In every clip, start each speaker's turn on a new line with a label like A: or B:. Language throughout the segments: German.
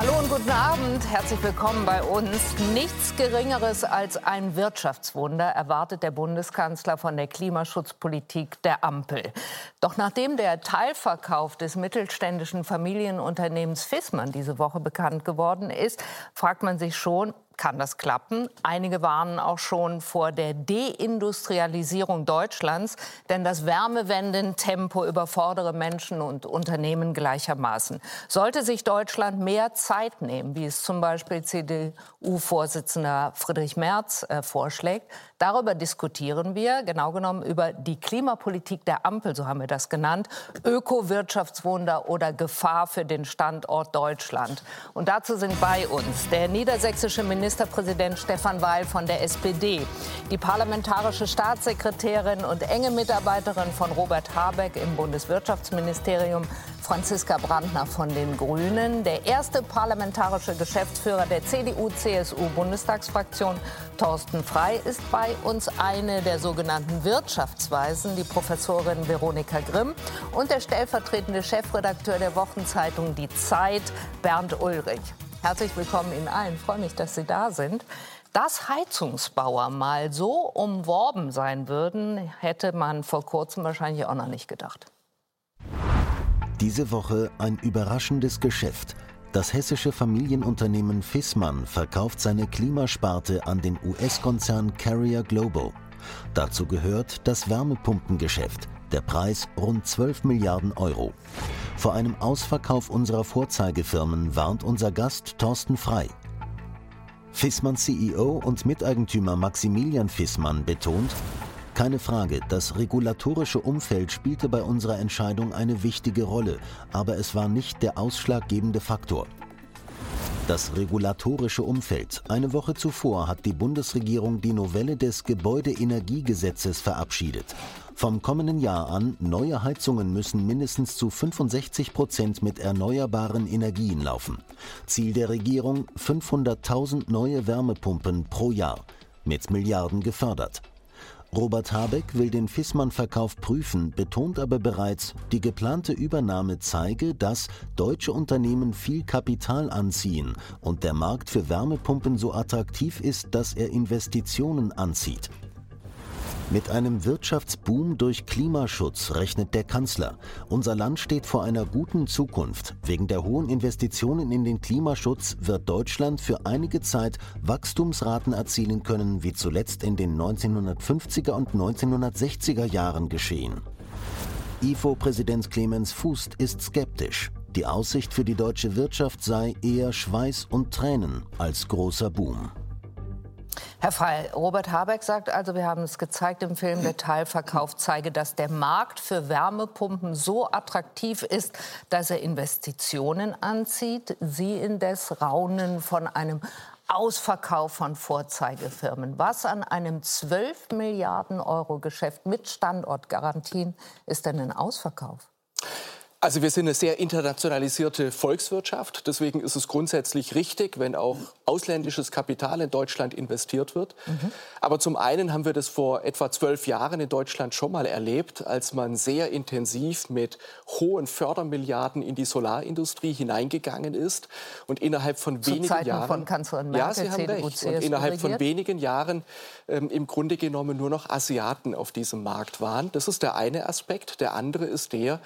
A: Hallo und guten Abend. Herzlich willkommen bei uns. Nichts Geringeres als ein Wirtschaftswunder erwartet der Bundeskanzler von der Klimaschutzpolitik der Ampel. Doch nachdem der Teilverkauf des mittelständischen Familienunternehmens Fissmann diese Woche bekannt geworden ist, fragt man sich schon, kann das klappen. Einige warnen auch schon vor der Deindustrialisierung Deutschlands, denn das Wärmewendentempo überfordere Menschen und Unternehmen gleichermaßen. Sollte sich Deutschland mehr Zeit nehmen, wie es zum Beispiel CDU-Vorsitzender Friedrich Merz äh, vorschlägt, darüber diskutieren wir, genau genommen über die Klimapolitik der Ampel, so haben wir das genannt, Ökowirtschaftswunder oder Gefahr für den Standort Deutschland. Und dazu sind bei uns der niedersächsische Minister Ministerpräsident Stefan Weil von der SPD, die parlamentarische Staatssekretärin und enge Mitarbeiterin von Robert Habeck im Bundeswirtschaftsministerium, Franziska Brandner von den Grünen, der erste parlamentarische Geschäftsführer der CDU-CSU-Bundestagsfraktion, Thorsten Frei, ist bei uns eine der sogenannten Wirtschaftsweisen, die Professorin Veronika Grimm und der stellvertretende Chefredakteur der Wochenzeitung Die Zeit, Bernd Ulrich. Herzlich willkommen Ihnen allen. Ich freue mich, dass Sie da sind. Dass Heizungsbauer mal so umworben sein würden, hätte man vor kurzem wahrscheinlich auch noch nicht gedacht.
B: Diese Woche ein überraschendes Geschäft. Das hessische Familienunternehmen Fissmann verkauft seine Klimasparte an den US-Konzern Carrier Global. Dazu gehört das Wärmepumpengeschäft. Der Preis rund 12 Milliarden Euro. Vor einem Ausverkauf unserer Vorzeigefirmen warnt unser Gast Thorsten Frei. Fissmann CEO und Miteigentümer Maximilian Fissmann betont, keine Frage, das regulatorische Umfeld spielte bei unserer Entscheidung eine wichtige Rolle, aber es war nicht der ausschlaggebende Faktor. Das regulatorische Umfeld. Eine Woche zuvor hat die Bundesregierung die Novelle des Gebäudeenergiegesetzes verabschiedet. Vom kommenden Jahr an, neue Heizungen müssen mindestens zu 65 Prozent mit erneuerbaren Energien laufen. Ziel der Regierung 500.000 neue Wärmepumpen pro Jahr, mit Milliarden gefördert. Robert Habeck will den Fissmann-Verkauf prüfen, betont aber bereits, die geplante Übernahme zeige, dass deutsche Unternehmen viel Kapital anziehen und der Markt für Wärmepumpen so attraktiv ist, dass er Investitionen anzieht. Mit einem Wirtschaftsboom durch Klimaschutz rechnet der Kanzler. Unser Land steht vor einer guten Zukunft. Wegen der hohen Investitionen in den Klimaschutz wird Deutschland für einige Zeit Wachstumsraten erzielen können, wie zuletzt in den 1950er und 1960er Jahren geschehen. IFO-Präsident Clemens Fußt ist skeptisch. Die Aussicht für die deutsche Wirtschaft sei eher Schweiß und Tränen als großer Boom.
A: Herr Frey, Robert Habeck sagt also, wir haben es gezeigt im Film, der zeige, dass der Markt für Wärmepumpen so attraktiv ist, dass er Investitionen anzieht. Sie indes raunen von einem Ausverkauf von Vorzeigefirmen. Was an einem 12 Milliarden Euro Geschäft mit Standortgarantien ist denn ein Ausverkauf?
C: Also wir sind eine sehr internationalisierte Volkswirtschaft. Deswegen ist es grundsätzlich richtig, wenn auch ausländisches Kapital in Deutschland investiert wird. Mhm. Aber zum einen haben wir das vor etwa zwölf Jahren in Deutschland schon mal erlebt, als man sehr intensiv mit hohen Fördermilliarden in die Solarindustrie hineingegangen ist und innerhalb von
A: Zu
C: wenigen
A: Zeiten
C: Jahren
A: von Kanzlerin Merkel,
C: ja, Sie haben
A: CDU,
C: recht. Und innerhalb
A: regiert.
C: von wenigen Jahren ähm, im Grunde genommen nur noch Asiaten auf diesem Markt waren. Das ist der eine Aspekt. Der andere ist der,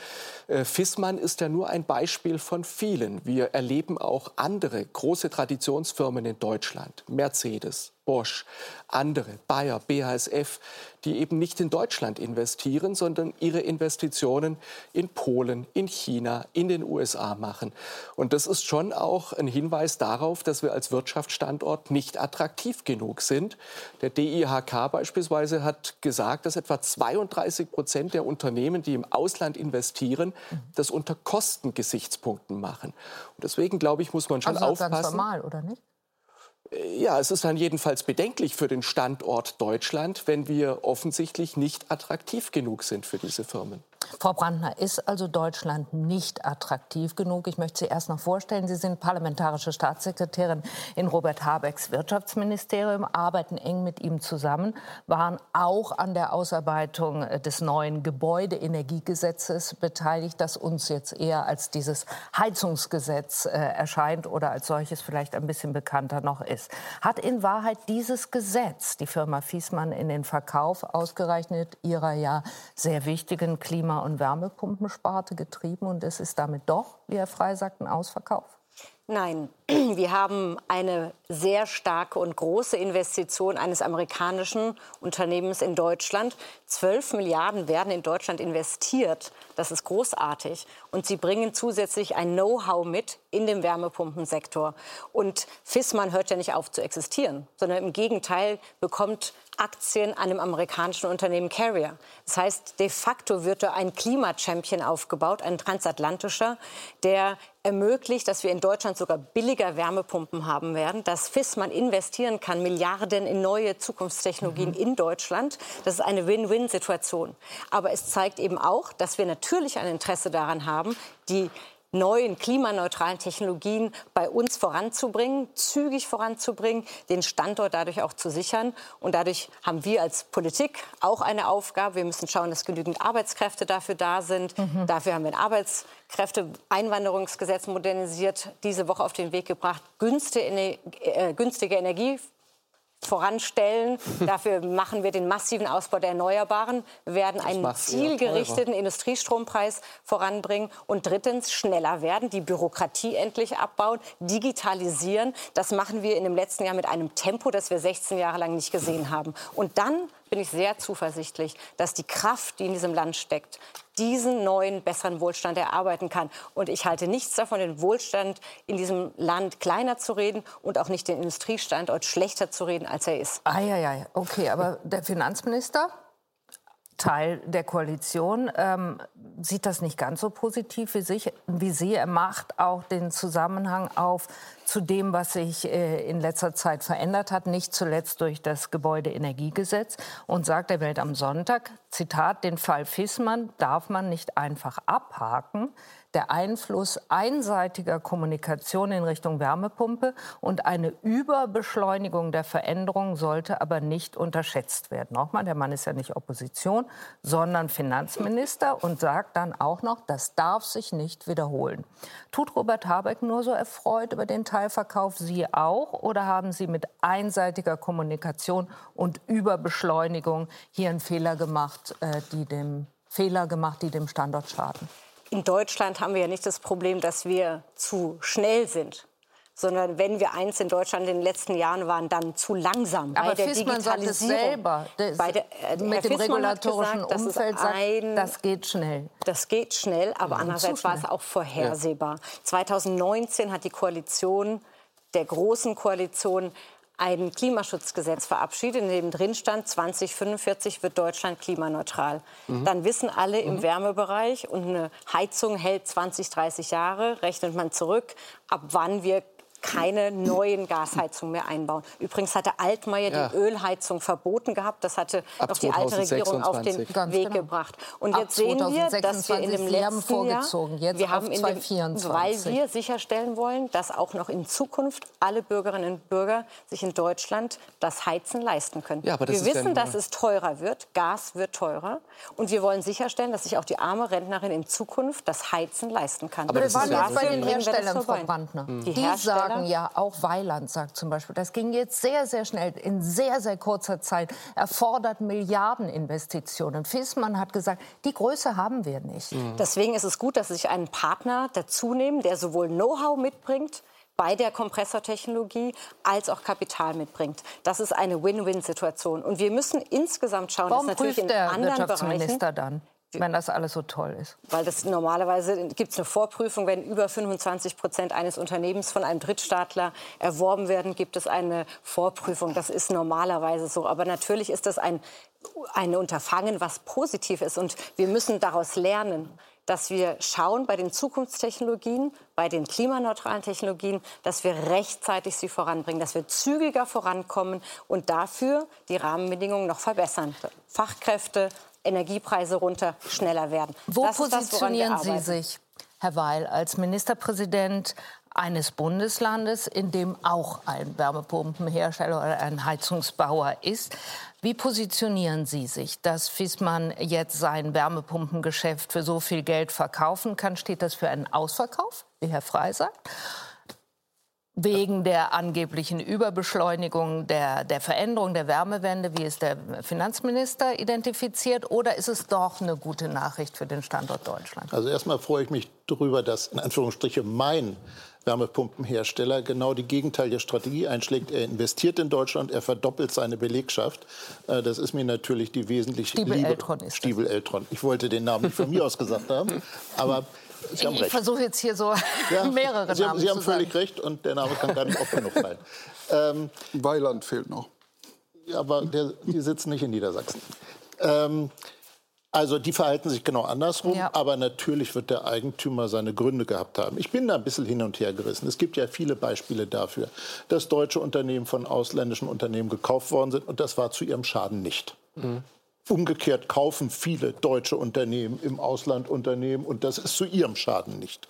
C: äh, Fissmann ist ja nur ein Beispiel von vielen. Wir erleben auch andere große Traditionsfirmen in Deutschland, Mercedes, Bosch, andere, Bayer, BASF, die eben nicht in Deutschland investieren, sondern ihre Investitionen in Polen, in China, in den USA machen. Und das ist schon auch ein Hinweis darauf, dass wir als Wirtschaftsstandort nicht attraktiv genug sind. Der DIHK beispielsweise hat gesagt, dass etwa 32 Prozent der Unternehmen, die im Ausland investieren, das unter Kostengesichtspunkten machen. Und deswegen glaube ich, muss man schon
A: Also
C: aufpassen.
A: ganz normal, oder nicht?
C: Ja, es ist dann jedenfalls bedenklich für den Standort Deutschland, wenn wir offensichtlich nicht attraktiv genug sind für diese Firmen.
A: Frau Brandner, ist also Deutschland nicht attraktiv genug? Ich möchte Sie erst noch vorstellen. Sie sind parlamentarische Staatssekretärin in Robert Habecks Wirtschaftsministerium, arbeiten eng mit ihm zusammen, waren auch an der Ausarbeitung des neuen Gebäudeenergiegesetzes beteiligt, das uns jetzt eher als dieses Heizungsgesetz äh, erscheint oder als solches vielleicht ein bisschen bekannter noch ist. Hat in Wahrheit dieses Gesetz die Firma Fiesmann in den Verkauf ausgerechnet ihrer ja sehr wichtigen Klima- Klima- und Wärmepumpensparte getrieben und es ist damit doch, wie Herr Frey sagt, ein Ausverkauf?
D: Nein, wir haben eine sehr starke und große Investition eines amerikanischen Unternehmens in Deutschland. Zwölf Milliarden werden in Deutschland investiert. Das ist großartig. Und sie bringen zusätzlich ein Know-how mit in dem Wärmepumpensektor. Und Fissmann hört ja nicht auf zu existieren, sondern im Gegenteil bekommt Aktien an dem amerikanischen Unternehmen Carrier. Das heißt, de facto wird da ein Klimachampion aufgebaut, ein transatlantischer, der ermöglicht, dass wir in Deutschland sogar billiger Wärmepumpen haben werden, dass Fissmann investieren kann, Milliarden in neue Zukunftstechnologien mhm. in Deutschland. Das ist eine Win-Win-Situation. Aber es zeigt eben auch, dass wir natürlich ein Interesse daran haben, die neuen klimaneutralen Technologien bei uns voranzubringen, zügig voranzubringen, den Standort dadurch auch zu sichern. Und dadurch haben wir als Politik auch eine Aufgabe. Wir müssen schauen, dass genügend Arbeitskräfte dafür da sind. Mhm. Dafür haben wir ein Arbeitskräfteeinwanderungsgesetz modernisiert, diese Woche auf den Weg gebracht, günstige, äh, günstige Energie voranstellen. Dafür machen wir den massiven Ausbau der Erneuerbaren, werden einen zielgerichteten Industriestrompreis voranbringen und drittens schneller werden, die Bürokratie endlich abbauen, digitalisieren. Das machen wir in dem letzten Jahr mit einem Tempo, das wir 16 Jahre lang nicht gesehen haben. Und dann bin ich sehr zuversichtlich, dass die Kraft, die in diesem Land steckt, diesen neuen, besseren Wohlstand erarbeiten kann. Und ich halte nichts davon, den Wohlstand in diesem Land kleiner zu reden und auch nicht den Industriestandort schlechter zu reden, als er ist.
A: Ah, ja, ja, okay. Aber der Finanzminister Teil der Koalition. Ähm, sieht das nicht ganz so positiv wie, sich, wie Sie. Er macht auch den Zusammenhang auf zu dem, was sich äh, in letzter Zeit verändert hat, nicht zuletzt durch das Gebäudeenergiegesetz. Und sagt der Welt am Sonntag, Zitat, den Fall Fissmann darf man nicht einfach abhaken der Einfluss einseitiger Kommunikation in Richtung Wärmepumpe und eine Überbeschleunigung der Veränderung sollte aber nicht unterschätzt werden. Nochmal, der Mann ist ja nicht Opposition, sondern Finanzminister und sagt dann auch noch, das darf sich nicht wiederholen. Tut Robert Habeck nur so erfreut über den Teilverkauf, Sie auch? Oder haben Sie mit einseitiger Kommunikation und Überbeschleunigung hier einen Fehler gemacht, äh, die dem Fehler gemacht, die dem Standort schaden?
D: In Deutschland haben wir ja nicht das Problem, dass wir zu schnell sind sondern wenn wir eins in Deutschland in den letzten Jahren waren, dann zu langsam
A: Aber bei der Fissmann Digitalisierung. selber, bei der, äh, mit Herr dem Fissmann regulatorischen gesagt, Umfeld sagt, ein, das geht schnell.
D: Das geht schnell, aber ja, andererseits war es auch vorhersehbar. Ja. 2019 hat die Koalition der großen Koalition ein Klimaschutzgesetz verabschiedet, in dem drin stand, 2045 wird Deutschland klimaneutral. Mhm. Dann wissen alle im mhm. Wärmebereich und eine Heizung hält 20, 30 Jahre, rechnet man zurück, ab wann wir keine neuen Gasheizungen mehr einbauen. Übrigens hatte Altmaier ja. die Ölheizung verboten gehabt. Das hatte Ab noch die alte Regierung auf den Ganz Weg genau. gebracht. Und jetzt sehen wir, dass wir in dem letzten Jahr, jetzt wir haben in dem, weil wir sicherstellen wollen, dass auch noch in Zukunft alle Bürgerinnen und Bürger sich in Deutschland das Heizen leisten können. Ja, wir wissen, dass es teurer wird. Gas wird teurer. Und wir wollen sicherstellen, dass sich auch die arme Rentnerin in Zukunft das Heizen leisten kann.
A: Aber wir waren jetzt bei den Herstellern, Frau Brandner. Die, die Hersteller sagen ja, auch Weiland sagt zum Beispiel, das ging jetzt sehr, sehr schnell, in sehr, sehr kurzer Zeit, erfordert Milliardeninvestitionen. Fissmann hat gesagt, die Größe haben wir nicht.
D: Mhm. Deswegen ist es gut, dass Sie sich einen Partner dazu nehmen, der sowohl Know-how mitbringt, bei der Kompressortechnologie als auch Kapital mitbringt. Das ist eine Win-Win-Situation. Und wir müssen insgesamt schauen,
A: Warum dass natürlich in der anderen Wirtschaftsminister Bereichen, dann? Wenn das alles so toll ist?
D: Weil das normalerweise gibt es eine Vorprüfung, wenn über 25 Prozent eines Unternehmens von einem Drittstaatler erworben werden, gibt es eine Vorprüfung. Das ist normalerweise so. Aber natürlich ist das ein, ein Unterfangen, was positiv ist. Und wir müssen daraus lernen dass wir schauen bei den Zukunftstechnologien, bei den klimaneutralen Technologien, dass wir rechtzeitig sie voranbringen, dass wir zügiger vorankommen und dafür die Rahmenbedingungen noch verbessern. Fachkräfte, Energiepreise runter schneller werden.
A: Wo das positionieren das, Sie sich, Herr Weil, als Ministerpräsident eines Bundeslandes, in dem auch ein Wärmepumpenhersteller oder ein Heizungsbauer ist. Wie positionieren Sie sich, dass Fissmann jetzt sein Wärmepumpengeschäft für so viel Geld verkaufen kann? Steht das für einen Ausverkauf, wie Herr Frey sagt? Wegen der angeblichen Überbeschleunigung der, der Veränderung der Wärmewende, wie es der Finanzminister identifiziert, oder ist es doch eine gute Nachricht für den Standort Deutschland?
E: Also erstmal freue ich mich darüber, dass in Anführungsstrichen mein Wärmepumpenhersteller genau die gegenteilige Strategie einschlägt. Er investiert in Deutschland, er verdoppelt seine Belegschaft. Äh, das ist mir natürlich die wesentlich
A: Stiebel
E: Liebe.
A: Eltron ist
E: Stiebel Eltron. Ich wollte den Namen nicht von mir aus gesagt haben, aber Sie haben
A: ich versuche jetzt hier so ja, mehrere
E: Sie
A: Namen
E: Sie haben völlig sagen. recht und der Name kann gar nicht oft genug sein.
F: Ähm, Weiland fehlt noch.
E: Ja, aber der, die sitzen nicht in Niedersachsen. Ähm, also die verhalten sich genau andersrum, ja. aber natürlich wird der Eigentümer seine Gründe gehabt haben. Ich bin da ein bisschen hin und her gerissen. Es gibt ja viele Beispiele dafür, dass deutsche Unternehmen von ausländischen Unternehmen gekauft worden sind und das war zu ihrem Schaden nicht. Mhm. Umgekehrt kaufen viele deutsche Unternehmen im Ausland Unternehmen und das ist zu ihrem Schaden nicht.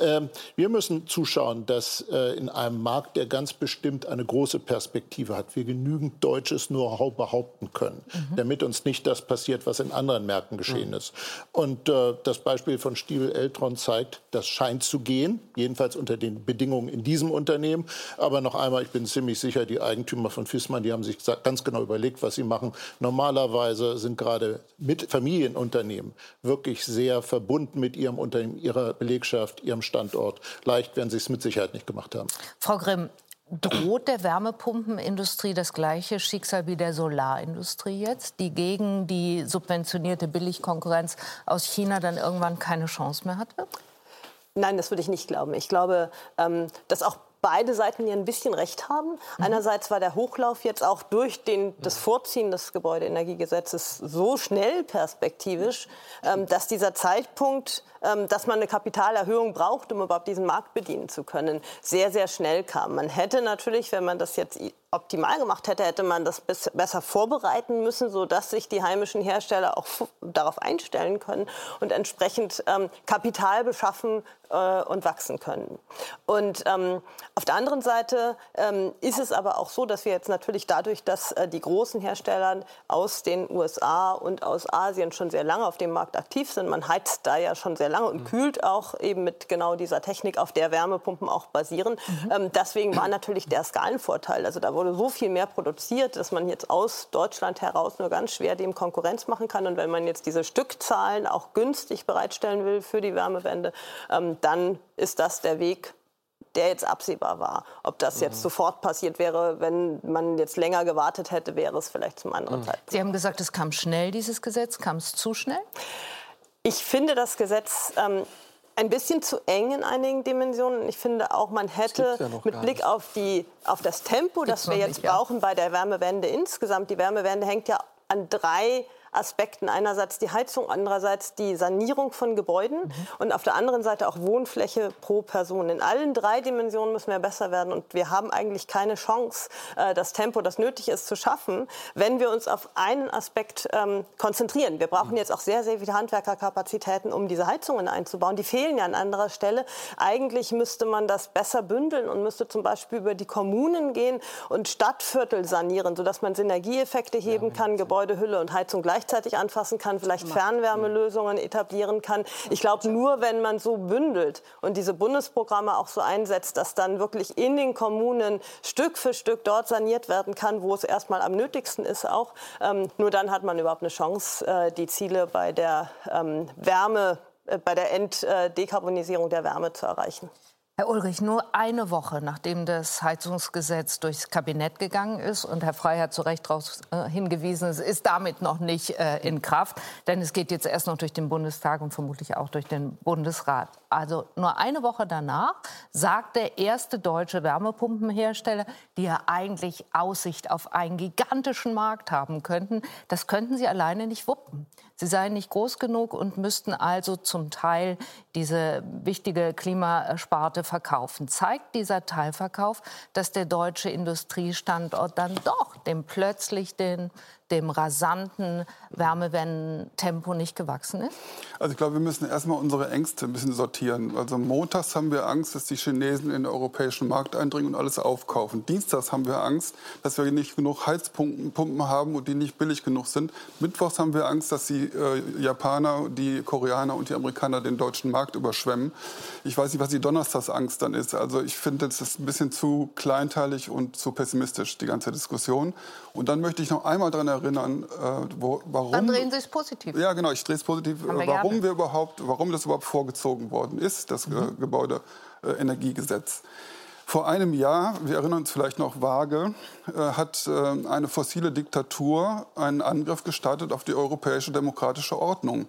E: Ähm, wir müssen zuschauen, dass äh, in einem Markt, der ganz bestimmt eine große Perspektive hat, wir genügend deutsches Know-how behaupten können, mhm. damit uns nicht das passiert, was in anderen Märkten geschehen mhm. ist. Und äh, das Beispiel von Stiebel Eltron zeigt, das scheint zu gehen, jedenfalls unter den Bedingungen in diesem Unternehmen. Aber noch einmal, ich bin ziemlich sicher, die Eigentümer von Fissmann, die haben sich ganz genau überlegt, was sie machen. Normalerweise sind gerade mit Familienunternehmen wirklich sehr verbunden mit ihrem Unternehmen, ihrer Belegschaft, ihrem Standort. Leicht werden sie es mit Sicherheit nicht gemacht haben.
A: Frau Grimm, Droht der Wärmepumpenindustrie das gleiche Schicksal wie der Solarindustrie jetzt, die gegen die subventionierte Billigkonkurrenz aus China dann irgendwann keine Chance mehr hatte?
G: Nein, das würde ich nicht glauben. Ich glaube, ähm, dass auch beide Seiten hier ein bisschen recht haben. Mhm. Einerseits war der Hochlauf jetzt auch durch den, das Vorziehen des Gebäudeenergiegesetzes so schnell perspektivisch, ähm, dass dieser Zeitpunkt, ähm, dass man eine Kapitalerhöhung braucht, um überhaupt diesen Markt bedienen zu können, sehr, sehr schnell kam. Man hätte natürlich, wenn man das jetzt optimal gemacht hätte, hätte man das besser vorbereiten müssen, sodass sich die heimischen Hersteller auch darauf einstellen können und entsprechend ähm, Kapital beschaffen äh, und wachsen können. Und ähm, auf der anderen Seite ähm, ist es aber auch so, dass wir jetzt natürlich dadurch, dass äh, die großen Hersteller aus den USA und aus Asien schon sehr lange auf dem Markt aktiv sind, man heizt da ja schon sehr lange und mhm. kühlt auch eben mit genau dieser Technik, auf der Wärmepumpen auch basieren. Mhm. Ähm, deswegen war natürlich der Skalenvorteil. Also da wurde so viel mehr produziert, dass man jetzt aus Deutschland heraus nur ganz schwer dem Konkurrenz machen kann. Und wenn man jetzt diese Stückzahlen auch günstig bereitstellen will für die Wärmewende, ähm, dann ist das der Weg, der jetzt absehbar war. Ob das jetzt mhm. sofort passiert wäre, wenn man jetzt länger gewartet hätte, wäre es vielleicht zum anderen mhm. Zeitpunkt.
A: Sie haben gesagt, es kam schnell, dieses Gesetz. Kam es zu schnell?
G: Ich finde das Gesetz ähm, ein bisschen zu eng in einigen Dimensionen. Ich finde auch, man hätte ja mit Blick auf, die, auf das Tempo, das wir jetzt nicht, brauchen ja. bei der Wärmewende insgesamt, die Wärmewende hängt ja an drei Aspekten. Einerseits die Heizung, andererseits die Sanierung von Gebäuden mhm. und auf der anderen Seite auch Wohnfläche pro Person. In allen drei Dimensionen müssen wir besser werden und wir haben eigentlich keine Chance, äh, das Tempo, das nötig ist, zu schaffen, wenn wir uns auf einen Aspekt ähm, konzentrieren. Wir brauchen mhm. jetzt auch sehr, sehr viele Handwerkerkapazitäten, um diese Heizungen einzubauen. Die fehlen ja an anderer Stelle. Eigentlich müsste man das besser bündeln und müsste zum Beispiel über die Kommunen gehen und Stadtviertel sanieren, sodass man Synergieeffekte heben kann, Gebäudehülle und Heizung gleichzeitig gleichzeitig anfassen kann, vielleicht Fernwärmelösungen etablieren kann. Ich glaube, nur wenn man so bündelt und diese Bundesprogramme auch so einsetzt, dass dann wirklich in den Kommunen Stück für Stück dort saniert werden kann, wo es erstmal am nötigsten ist auch, ähm, nur dann hat man überhaupt eine Chance, äh, die Ziele bei der ähm, Wärme, äh, bei der Enddekarbonisierung der Wärme zu erreichen.
A: Herr Ulrich, nur eine Woche nachdem das Heizungsgesetz durchs Kabinett gegangen ist und Herr Frey hat zu Recht darauf äh, hingewiesen, es ist damit noch nicht äh, in Kraft, denn es geht jetzt erst noch durch den Bundestag und vermutlich auch durch den Bundesrat. Also nur eine Woche danach sagt der erste deutsche Wärmepumpenhersteller, die ja eigentlich Aussicht auf einen gigantischen Markt haben könnten, das könnten sie alleine nicht wuppen. Sie seien nicht groß genug und müssten also zum Teil diese wichtige Klimasparte verkaufen. Zeigt dieser Teilverkauf, dass der deutsche Industriestandort dann doch dem plötzlich den dem rasanten Wärmewendentempo nicht gewachsen ist?
F: Also ich glaube, wir müssen erstmal unsere Ängste ein bisschen sortieren. Also montags haben wir Angst, dass die Chinesen in den europäischen Markt eindringen und alles aufkaufen. Dienstags haben wir Angst, dass wir nicht genug Heizpumpen haben und die nicht billig genug sind. Mittwochs haben wir Angst, dass die äh, Japaner, die Koreaner und die Amerikaner den deutschen Markt überschwemmen. Ich weiß nicht, was die Donnerstagsangst dann ist. Also ich finde, das ist ein bisschen zu kleinteilig und zu pessimistisch, die ganze Diskussion. Und dann möchte ich noch einmal daran erinnern, äh, wo, warum...
A: Dann drehen Sie es positiv.
F: Ja, genau, ich drehe es positiv. Wir warum wir überhaupt, warum das überhaupt vorgezogen worden ist, das äh, mhm. Gebäudeenergiegesetz. Vor einem Jahr, wir erinnern uns vielleicht noch vage, äh, hat äh, eine fossile Diktatur einen Angriff gestartet auf die europäische demokratische Ordnung.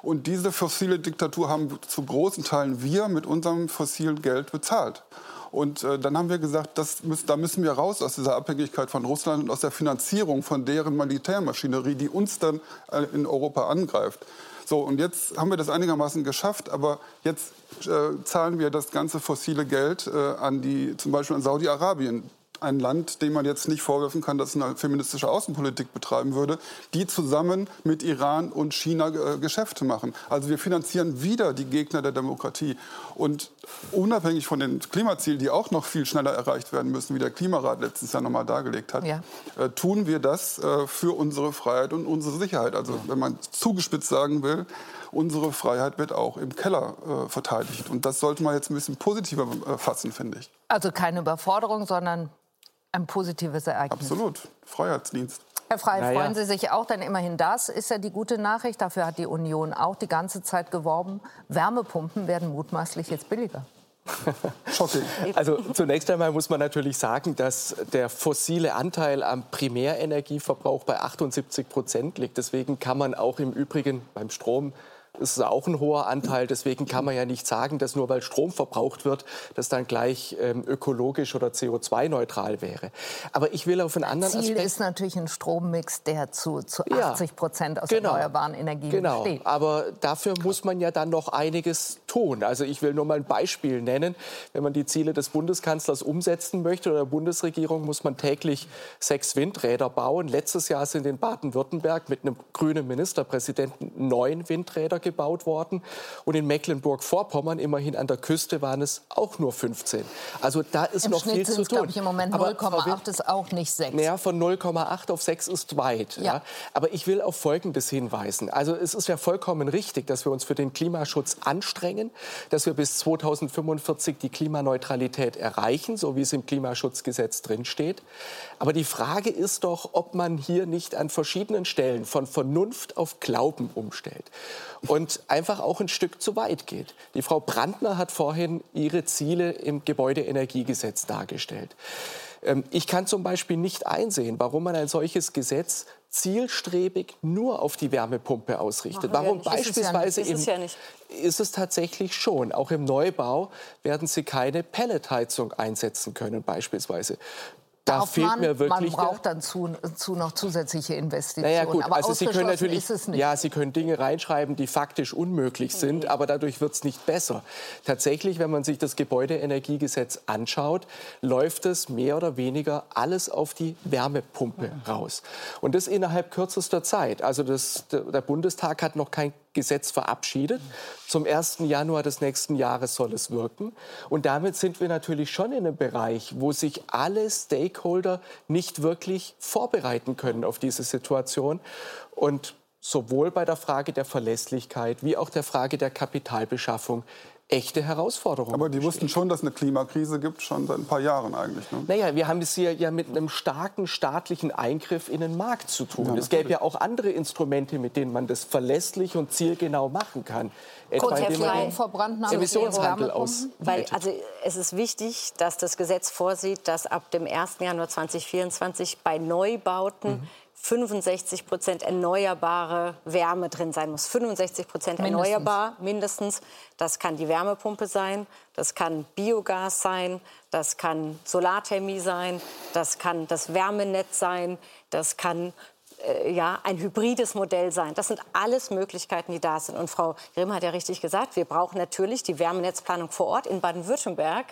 F: Und diese fossile Diktatur haben zu großen Teilen wir mit unserem fossilen Geld bezahlt. Und äh, dann haben wir gesagt, müssen, da müssen wir raus aus dieser Abhängigkeit von Russland und aus der Finanzierung von deren Militärmaschinerie, die uns dann äh, in Europa angreift. So, und jetzt haben wir das einigermaßen geschafft, aber jetzt äh, zahlen wir das ganze fossile Geld äh, an die, zum Beispiel an Saudi-Arabien, ein Land, dem man jetzt nicht vorwerfen kann, dass es eine feministische Außenpolitik betreiben würde, die zusammen mit Iran und China äh, Geschäfte machen. Also wir finanzieren wieder die Gegner der Demokratie. Und unabhängig von den Klimazielen, die auch noch viel schneller erreicht werden müssen, wie der Klimarat letztes Jahr nochmal dargelegt hat, ja. äh, tun wir das äh, für unsere Freiheit und unsere Sicherheit. Also wenn man zugespitzt sagen will, unsere Freiheit wird auch im Keller äh, verteidigt. Und das sollte man jetzt ein bisschen positiver äh, fassen, finde ich.
A: Also keine Überforderung, sondern ein positives Ereignis.
F: Absolut. Freiheitsdienst.
A: Herr Frey, naja. freuen Sie sich auch, denn immerhin das ist ja die gute Nachricht. Dafür hat die Union auch die ganze Zeit geworben. Wärmepumpen werden mutmaßlich jetzt billiger.
C: Also zunächst einmal muss man natürlich sagen, dass der fossile Anteil am Primärenergieverbrauch bei 78 Prozent liegt. Deswegen kann man auch im Übrigen beim Strom ist auch ein hoher Anteil. Deswegen kann man ja nicht sagen, dass nur weil Strom verbraucht wird, das dann gleich ähm, ökologisch oder CO2-neutral wäre. Aber ich will auf einen anderen
A: Ziel
C: Aspekt...
A: ist natürlich ein Strommix, der zu, zu 80 Prozent aus genau, erneuerbaren Energien
C: genau.
A: besteht.
C: Aber dafür muss man ja dann noch einiges tun. Also ich will nur mal ein Beispiel nennen. Wenn man die Ziele des Bundeskanzlers umsetzen möchte oder der Bundesregierung, muss man täglich sechs Windräder bauen. Letztes Jahr sind in Baden-Württemberg mit einem grünen Ministerpräsidenten neun Windräder gebaut worden. Und in Mecklenburg-Vorpommern, immerhin an der Küste, waren es auch nur 15. Also da ist
A: Im
C: noch
A: Schnitt
C: viel zu tun.
A: Ich, im Moment 0,8 ist auch nicht 6.
C: Naja, von 0,8 auf 6 ist weit. Ja. ja. Aber ich will auf Folgendes hinweisen. Also es ist ja vollkommen richtig, dass wir uns für den Klimaschutz anstrengen, dass wir bis 2045 die Klimaneutralität erreichen, so wie es im Klimaschutzgesetz drinsteht. Aber die Frage ist doch, ob man hier nicht an verschiedenen Stellen von Vernunft auf Glauben umstellt und einfach auch ein Stück zu weit geht. Die Frau Brandner hat vorhin ihre Ziele im Gebäudeenergiegesetz dargestellt. Ähm, ich kann zum Beispiel nicht einsehen, warum man ein solches Gesetz zielstrebig nur auf die Wärmepumpe ausrichtet. Warum ja beispielsweise
D: ist es, ja ist,
C: ist es tatsächlich schon. Auch im Neubau werden Sie keine Pelletheizung einsetzen können beispielsweise
A: da fehlt man, mir wirklich. Man braucht dann zu, zu noch zusätzliche Investitionen.
C: Naja, gut, aber also Sie können natürlich, ja, Sie können Dinge reinschreiben, die faktisch unmöglich sind, mhm. aber dadurch wird es nicht besser. Tatsächlich, wenn man sich das Gebäudeenergiegesetz anschaut, läuft es mehr oder weniger alles auf die Wärmepumpe mhm. raus. Und das innerhalb kürzester Zeit. Also das, der Bundestag hat noch kein Gesetz verabschiedet. Zum 1. Januar des nächsten Jahres soll es wirken. Und damit sind wir natürlich schon in einem Bereich, wo sich alle Stakeholder nicht wirklich vorbereiten können auf diese Situation. Und sowohl bei der Frage der Verlässlichkeit wie auch der Frage der Kapitalbeschaffung echte Herausforderungen.
F: Aber die wussten schon, dass es eine Klimakrise gibt, schon seit ein paar Jahren eigentlich. Ne?
C: Naja, wir haben es hier ja mit einem starken staatlichen Eingriff in den Markt zu tun. Ja, es gäbe ja auch andere Instrumente, mit denen man das verlässlich und zielgenau machen kann.
D: Etwa indem man
C: Emissionshandel aus.
D: Weil, also, es ist wichtig, dass das Gesetz vorsieht, dass ab dem 1. Januar 2024 bei Neubauten mhm 65 Prozent erneuerbare Wärme drin sein muss. 65 Prozent erneuerbar mindestens. Das kann die Wärmepumpe sein, das kann Biogas sein, das kann Solarthermie sein, das kann das Wärmenetz sein, das kann äh, ja, ein hybrides Modell sein. Das sind alles Möglichkeiten, die da sind. Und Frau Grimm hat ja richtig gesagt, wir brauchen natürlich die Wärmenetzplanung vor Ort in Baden-Württemberg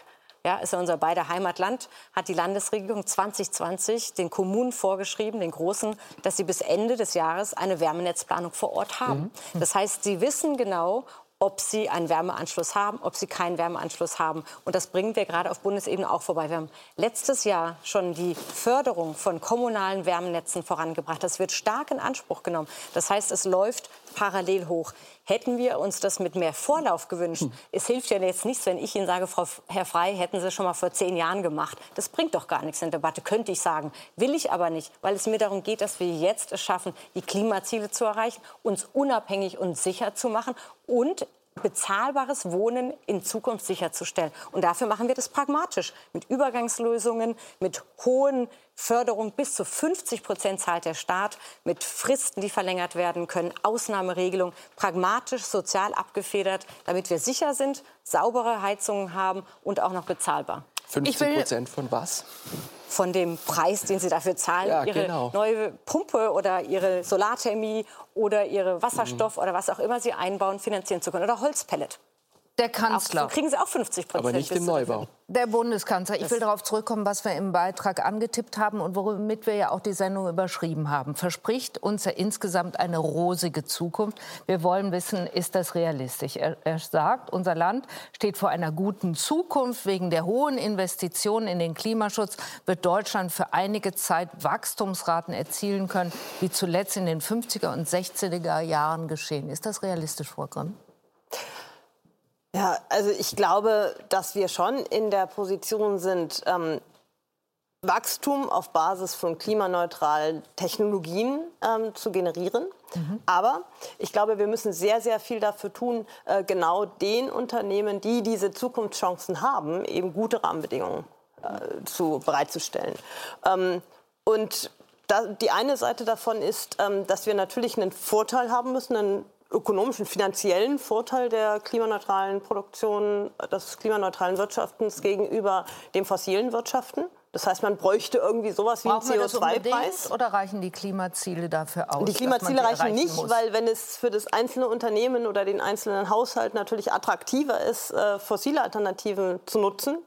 D: ja, ist ja unser beider Heimatland, hat die Landesregierung 2020 den Kommunen vorgeschrieben, den großen, dass sie bis Ende des Jahres eine Wärmenetzplanung vor Ort haben. Mhm. Das heißt, sie wissen genau, ob sie einen Wärmeanschluss haben, ob sie keinen Wärmeanschluss haben. Und das bringen wir gerade auf Bundesebene auch vorbei. Wir haben letztes Jahr schon die Förderung von kommunalen Wärmenetzen vorangebracht. Das wird stark in Anspruch genommen. Das heißt, es läuft parallel hoch. Hätten wir uns das mit mehr Vorlauf gewünscht, hm. es hilft ja jetzt nichts, wenn ich Ihnen sage, Frau Herr Frei, hätten Sie schon mal vor zehn Jahren gemacht. Das bringt doch gar nichts in der Debatte, könnte ich sagen. Will ich aber nicht, weil es mir darum geht, dass wir jetzt es schaffen, die Klimaziele zu erreichen, uns unabhängig und sicher zu machen und bezahlbares Wohnen in Zukunft sicherzustellen. Und dafür machen wir das pragmatisch. Mit Übergangslösungen, mit hohen Förderungen bis zu 50 Prozent zahlt der Staat, mit Fristen, die verlängert werden können, Ausnahmeregelungen, pragmatisch, sozial abgefedert, damit wir sicher sind, saubere Heizungen haben und auch noch bezahlbar.
C: 50 Prozent von was?
D: Von dem Preis, den Sie dafür zahlen, ja, Ihre genau. neue Pumpe oder Ihre Solarthermie oder Ihre Wasserstoff mhm. oder was auch immer Sie einbauen, finanzieren zu können. Oder Holzpellet.
A: Der Kanzler.
D: so kriegen Sie auch 50 Prozent.
C: Aber nicht im Neubau.
A: Der Bundeskanzler. Ich will darauf zurückkommen, was wir im Beitrag angetippt haben und womit wir ja auch die Sendung überschrieben haben. Verspricht uns ja insgesamt eine rosige Zukunft. Wir wollen wissen, ist das realistisch? Er, er sagt, unser Land steht vor einer guten Zukunft. Wegen der hohen Investitionen in den Klimaschutz wird Deutschland für einige Zeit Wachstumsraten erzielen können, wie zuletzt in den 50er und 60er Jahren geschehen. Ist das realistisch, Frau Grimm?
G: Ja, also ich glaube, dass wir schon in der Position sind, ähm, Wachstum auf Basis von klimaneutralen Technologien ähm, zu generieren. Mhm. Aber ich glaube, wir müssen sehr, sehr viel dafür tun, äh, genau den Unternehmen, die diese Zukunftschancen haben, eben gute Rahmenbedingungen äh, zu, bereitzustellen. Ähm, und da, die eine Seite davon ist, ähm, dass wir natürlich einen Vorteil haben müssen, einen ökonomischen, finanziellen Vorteil der klimaneutralen Produktion, des klimaneutralen Wirtschaftens gegenüber dem fossilen Wirtschaften. Das heißt, man bräuchte irgendwie sowas wie einen CO2-Preis.
A: Oder reichen die Klimaziele dafür aus?
G: Die Klimaziele reichen nicht, muss? weil wenn es für das einzelne Unternehmen oder den einzelnen Haushalt natürlich attraktiver ist, äh, fossile Alternativen zu nutzen,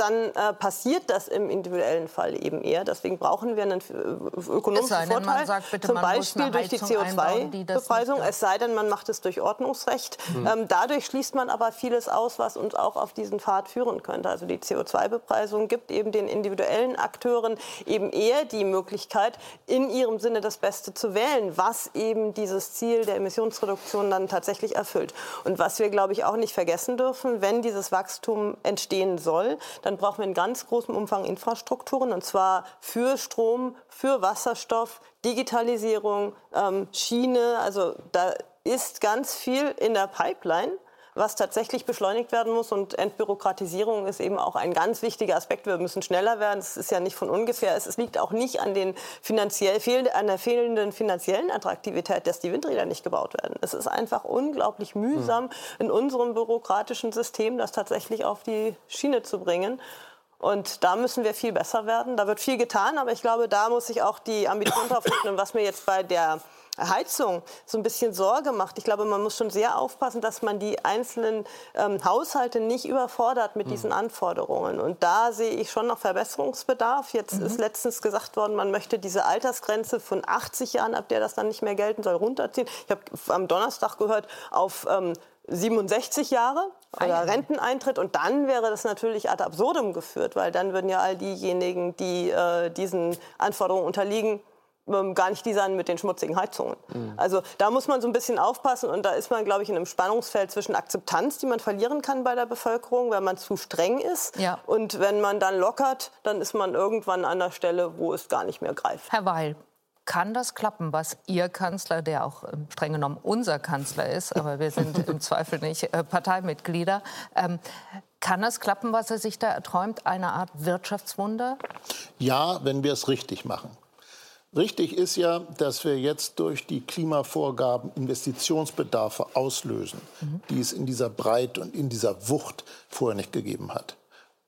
G: dann äh, passiert das im individuellen Fall eben eher. Deswegen brauchen wir einen äh, ökonomischen denn, Vorteil, sagt, bitte, zum Beispiel durch die CO2-Bepreisung. Es sei denn, man macht es durch Ordnungsrecht. Mhm. Ähm, dadurch schließt man aber vieles aus, was uns auch auf diesen Pfad führen könnte. Also die CO2-Bepreisung gibt eben den individuellen Akteuren eben eher die Möglichkeit, in ihrem Sinne das Beste zu wählen, was eben dieses Ziel der Emissionsreduktion dann tatsächlich erfüllt. Und was wir, glaube ich, auch nicht vergessen dürfen, wenn dieses Wachstum entstehen soll, dann brauchen wir in ganz großem Umfang Infrastrukturen, und zwar für Strom, für Wasserstoff, Digitalisierung, ähm, Schiene. Also da ist ganz viel in der Pipeline was tatsächlich beschleunigt werden muss. Und Entbürokratisierung ist eben auch ein ganz wichtiger Aspekt. Wir müssen schneller werden. Das ist ja nicht von ungefähr. Es, liegt auch nicht an, den finanziell, an der fehlenden finanziellen Attraktivität, dass die Windräder nicht gebaut werden. Es ist einfach unglaublich mühsam hm. in unserem bürokratischen System, das tatsächlich auf die Schiene zu bringen. Und da müssen wir viel besser werden. Da wird viel getan, aber ich glaube, da muss sich auch die Ambition drauf richten. was mir jetzt bei der Heizung so ein bisschen Sorge macht. Ich glaube, man muss schon sehr aufpassen, dass man die einzelnen ähm, Haushalte nicht überfordert mit mhm. diesen Anforderungen. Und da sehe ich schon noch Verbesserungsbedarf. Jetzt mhm. ist letztens gesagt worden, man möchte diese Altersgrenze von 80 Jahren, ab der das dann nicht mehr gelten soll, runterziehen. Ich habe am Donnerstag gehört, auf ähm, 67 Jahre oder Renteneintritt. Und dann wäre das natürlich ad absurdum geführt, weil dann würden ja all diejenigen, die äh, diesen Anforderungen unterliegen, ähm, gar nicht die sein mit den schmutzigen Heizungen. Mhm. Also da muss man so ein bisschen aufpassen und da ist man, glaube ich, in einem Spannungsfeld zwischen Akzeptanz, die man verlieren kann bei der Bevölkerung, wenn man zu streng ist ja. und wenn man dann lockert, dann ist man irgendwann an der Stelle, wo es gar nicht mehr greift.
A: Herr Weil, kann das klappen, was Ihr Kanzler, der auch ähm, streng genommen unser Kanzler ist, aber wir sind im Zweifel nicht äh, Parteimitglieder, ähm, kann das klappen, was er sich da erträumt, eine Art Wirtschaftswunder?
E: Ja, wenn wir es richtig machen. Richtig ist ja, dass wir jetzt durch die Klimavorgaben Investitionsbedarfe auslösen, mhm. die es in dieser Breite und in dieser Wucht vorher nicht gegeben hat.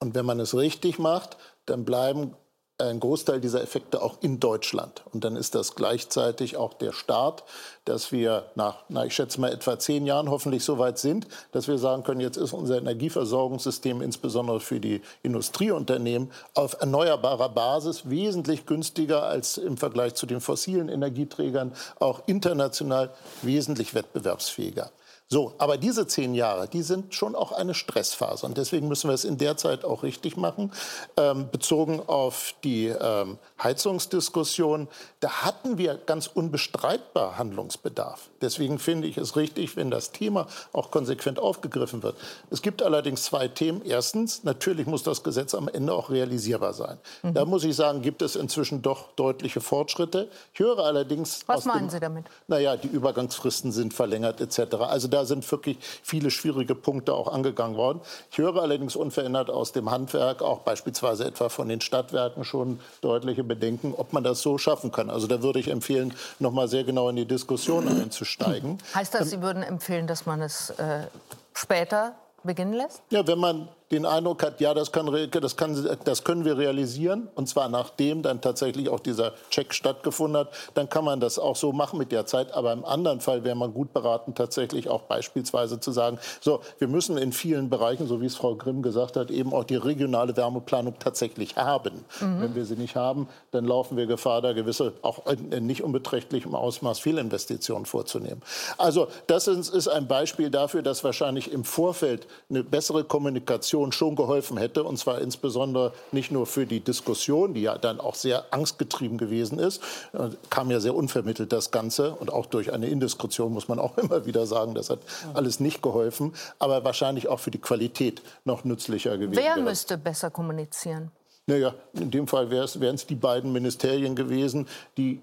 E: Und wenn man es richtig macht, dann bleiben ein Großteil dieser Effekte auch in Deutschland. Und dann ist das gleichzeitig auch der Start, dass wir nach, na, ich schätze mal, etwa zehn Jahren hoffentlich so weit sind, dass wir sagen können, jetzt ist unser Energieversorgungssystem insbesondere für die Industrieunternehmen auf erneuerbarer Basis wesentlich günstiger als im Vergleich zu den fossilen Energieträgern, auch international wesentlich wettbewerbsfähiger. So, aber diese zehn Jahre, die sind schon auch eine Stressphase. Und deswegen müssen wir es in der Zeit auch richtig machen. Ähm, bezogen auf die ähm, Heizungsdiskussion, da hatten wir ganz unbestreitbar Handlungsbedarf. Deswegen finde ich es richtig, wenn das Thema auch konsequent aufgegriffen wird. Es gibt allerdings zwei Themen. Erstens, natürlich muss das Gesetz am Ende auch realisierbar sein. Mhm. Da muss ich sagen, gibt es inzwischen doch deutliche Fortschritte. Ich höre allerdings.
A: Was meinen dem, Sie damit?
E: Naja, die Übergangsfristen sind verlängert etc. Also da sind wirklich viele schwierige Punkte auch angegangen worden. Ich höre allerdings unverändert aus dem Handwerk, auch beispielsweise etwa von den Stadtwerken schon deutliche Bedenken, ob man das so schaffen kann. Also da würde ich empfehlen, noch mal sehr genau in die Diskussion einzusteigen.
A: Heißt das, Sie würden empfehlen, dass man es äh, später beginnen lässt?
E: Ja, wenn man den Eindruck hat, ja, das, kann, das, kann, das können wir realisieren, und zwar nachdem dann tatsächlich auch dieser Check stattgefunden hat, dann kann man das auch so machen mit der Zeit. Aber im anderen Fall wäre man gut beraten, tatsächlich auch beispielsweise zu sagen, so, wir müssen in vielen Bereichen, so wie es Frau Grimm gesagt hat, eben auch die regionale Wärmeplanung tatsächlich haben. Mhm. Wenn wir sie nicht haben, dann laufen wir Gefahr, da gewisse, auch in nicht unbeträchtlichem Ausmaß Fehlinvestitionen vorzunehmen. Also das ist ein Beispiel dafür, dass wahrscheinlich im Vorfeld eine bessere Kommunikation Diskussion schon geholfen hätte. Und zwar insbesondere nicht nur für die Diskussion, die ja dann auch sehr angstgetrieben gewesen ist, äh, kam ja sehr unvermittelt das Ganze. Und auch durch eine Indiskretion muss man auch immer wieder sagen, das hat alles nicht geholfen. Aber wahrscheinlich auch für die Qualität noch nützlicher gewesen.
A: Wer müsste besser kommunizieren?
E: Naja, in dem Fall wären es die beiden Ministerien gewesen, die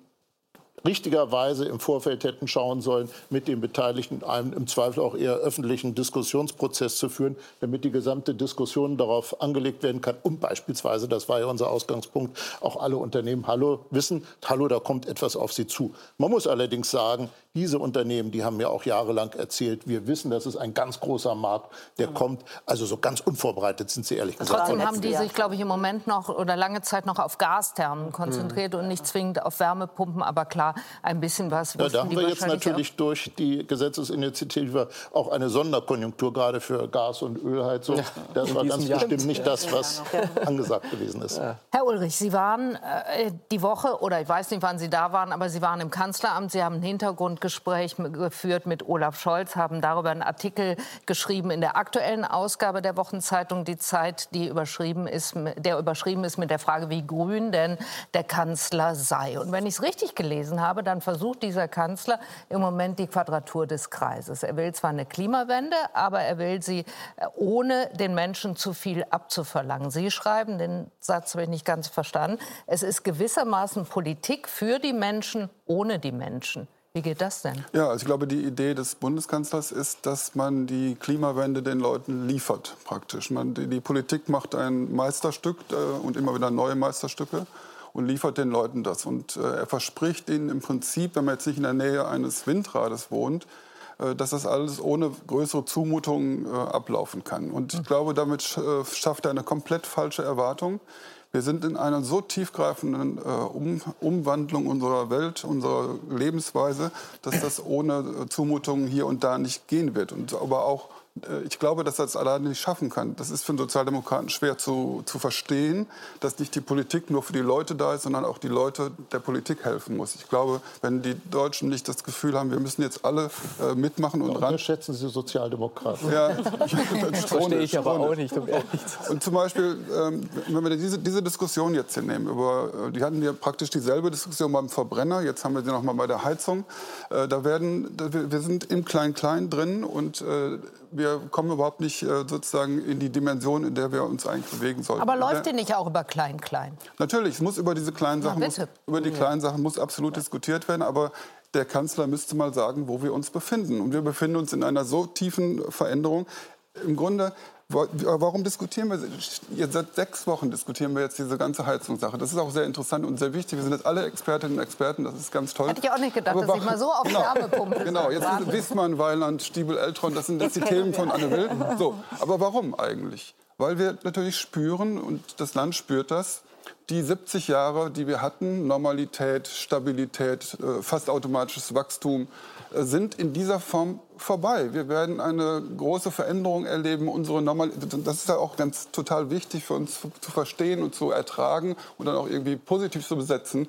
E: richtigerweise im Vorfeld hätten schauen sollen, mit den Beteiligten einen im Zweifel auch eher öffentlichen Diskussionsprozess zu führen, damit die gesamte Diskussion darauf angelegt werden kann, um beispielsweise, das war ja unser Ausgangspunkt, auch alle Unternehmen Hallo wissen, Hallo, da kommt etwas auf sie zu. Man muss allerdings sagen, diese Unternehmen, die haben mir auch jahrelang erzählt, wir wissen, das ist ein ganz großer Markt, der mhm. kommt. Also so ganz unvorbereitet sind sie ehrlich gesagt.
A: Trotzdem haben die sich, glaube ich, im Moment noch oder lange Zeit noch auf Gasthermen konzentriert mhm. und nicht zwingend auf Wärmepumpen. Aber klar, ein bisschen was.
E: Ja, da haben wir jetzt natürlich auch. durch die Gesetzesinitiative auch eine Sonderkonjunktur gerade für Gas- und Ölheizung. Ja. Das war ganz Jahr. bestimmt nicht das, was angesagt gewesen ist.
A: Herr Ulrich, Sie waren äh, die Woche, oder ich weiß nicht, wann Sie da waren, aber Sie waren im Kanzleramt. Sie haben ein Hintergrundgespräch geführt mit Olaf Scholz, haben darüber einen Artikel geschrieben in der aktuellen Ausgabe der Wochenzeitung Die Zeit, die überschrieben ist, der überschrieben ist mit der Frage, wie grün denn der Kanzler sei. Und wenn ich es richtig gelesen habe, dann versucht dieser Kanzler im Moment die Quadratur des Kreises. Er will zwar eine Klimawende, aber er will sie äh, ohne den Menschen zu viel abzuverlangen. Sie schreiben, den Satz habe ich nicht ganz verstanden, es ist gewissermaßen Politik für die Menschen ohne die Menschen. Wie geht das denn?
F: Ja, also ich glaube, die Idee des Bundeskanzlers ist, dass man die Klimawende den Leuten liefert, praktisch. Man, die, die Politik macht ein Meisterstück äh, und immer wieder neue Meisterstücke und liefert den Leuten das. Und äh, er verspricht ihnen im Prinzip, wenn man jetzt nicht in der Nähe eines Windrades wohnt, äh, dass das alles ohne größere Zumutungen äh, ablaufen kann. Und ich glaube, damit äh, schafft er eine komplett falsche Erwartung. Wir sind in einer so tiefgreifenden äh, um Umwandlung unserer Welt, unserer Lebensweise, dass das ohne Zumutungen hier und da nicht gehen wird. Und aber auch äh, ich glaube, dass er das alleine nicht schaffen kann. Das ist für einen Sozialdemokraten schwer zu, zu verstehen, dass nicht die Politik nur für die Leute da ist, sondern auch die Leute der Politik helfen muss. Ich glaube, wenn die Deutschen nicht das Gefühl haben, wir müssen jetzt alle äh, mitmachen und ran.
E: schätzen Sie Sozialdemokraten.
F: Ja, das verstehe ich aber auch nicht. Um und zum Beispiel, ähm, wenn wir diese, diese Diskussion jetzt hier nehmen, über, äh, die hatten ja praktisch dieselbe Diskussion beim Verbrenner, jetzt haben wir sie noch mal bei der Heizung. Äh, da werden, wir sind im Klein-Klein drin und äh, wir kommen überhaupt nicht äh, sozusagen in die Dimension, in der wir uns eigentlich bewegen sollten.
A: Aber läuft die nicht auch über Klein-Klein?
F: Natürlich, es muss über diese kleinen Sachen, muss, über die kleinen Sachen muss absolut ja. diskutiert werden. Aber der Kanzler müsste mal sagen, wo wir uns befinden. Und wir befinden uns in einer so tiefen Veränderung. Im Grunde Warum diskutieren wir? Jetzt seit sechs Wochen diskutieren wir jetzt diese ganze Heizungssache. Das ist auch sehr interessant und sehr wichtig. Wir sind jetzt alle Expertinnen und Experten. Das ist ganz toll.
A: Hätte ich auch nicht gedacht, Aber dass ich mal so auf genau, Wärmepumpe
F: Genau, jetzt sind Wissmann, Weiland, Stiebel, Eltron. Das sind jetzt die Themen von Anne Will. So, aber warum eigentlich? Weil wir natürlich spüren und das Land spürt das, die 70 Jahre, die wir hatten, Normalität, Stabilität, äh, fast automatisches Wachstum, äh, sind in dieser Form vorbei. Wir werden eine große Veränderung erleben. Unsere Normal das ist ja auch ganz total wichtig für uns zu verstehen und zu ertragen und dann auch irgendwie positiv zu besetzen.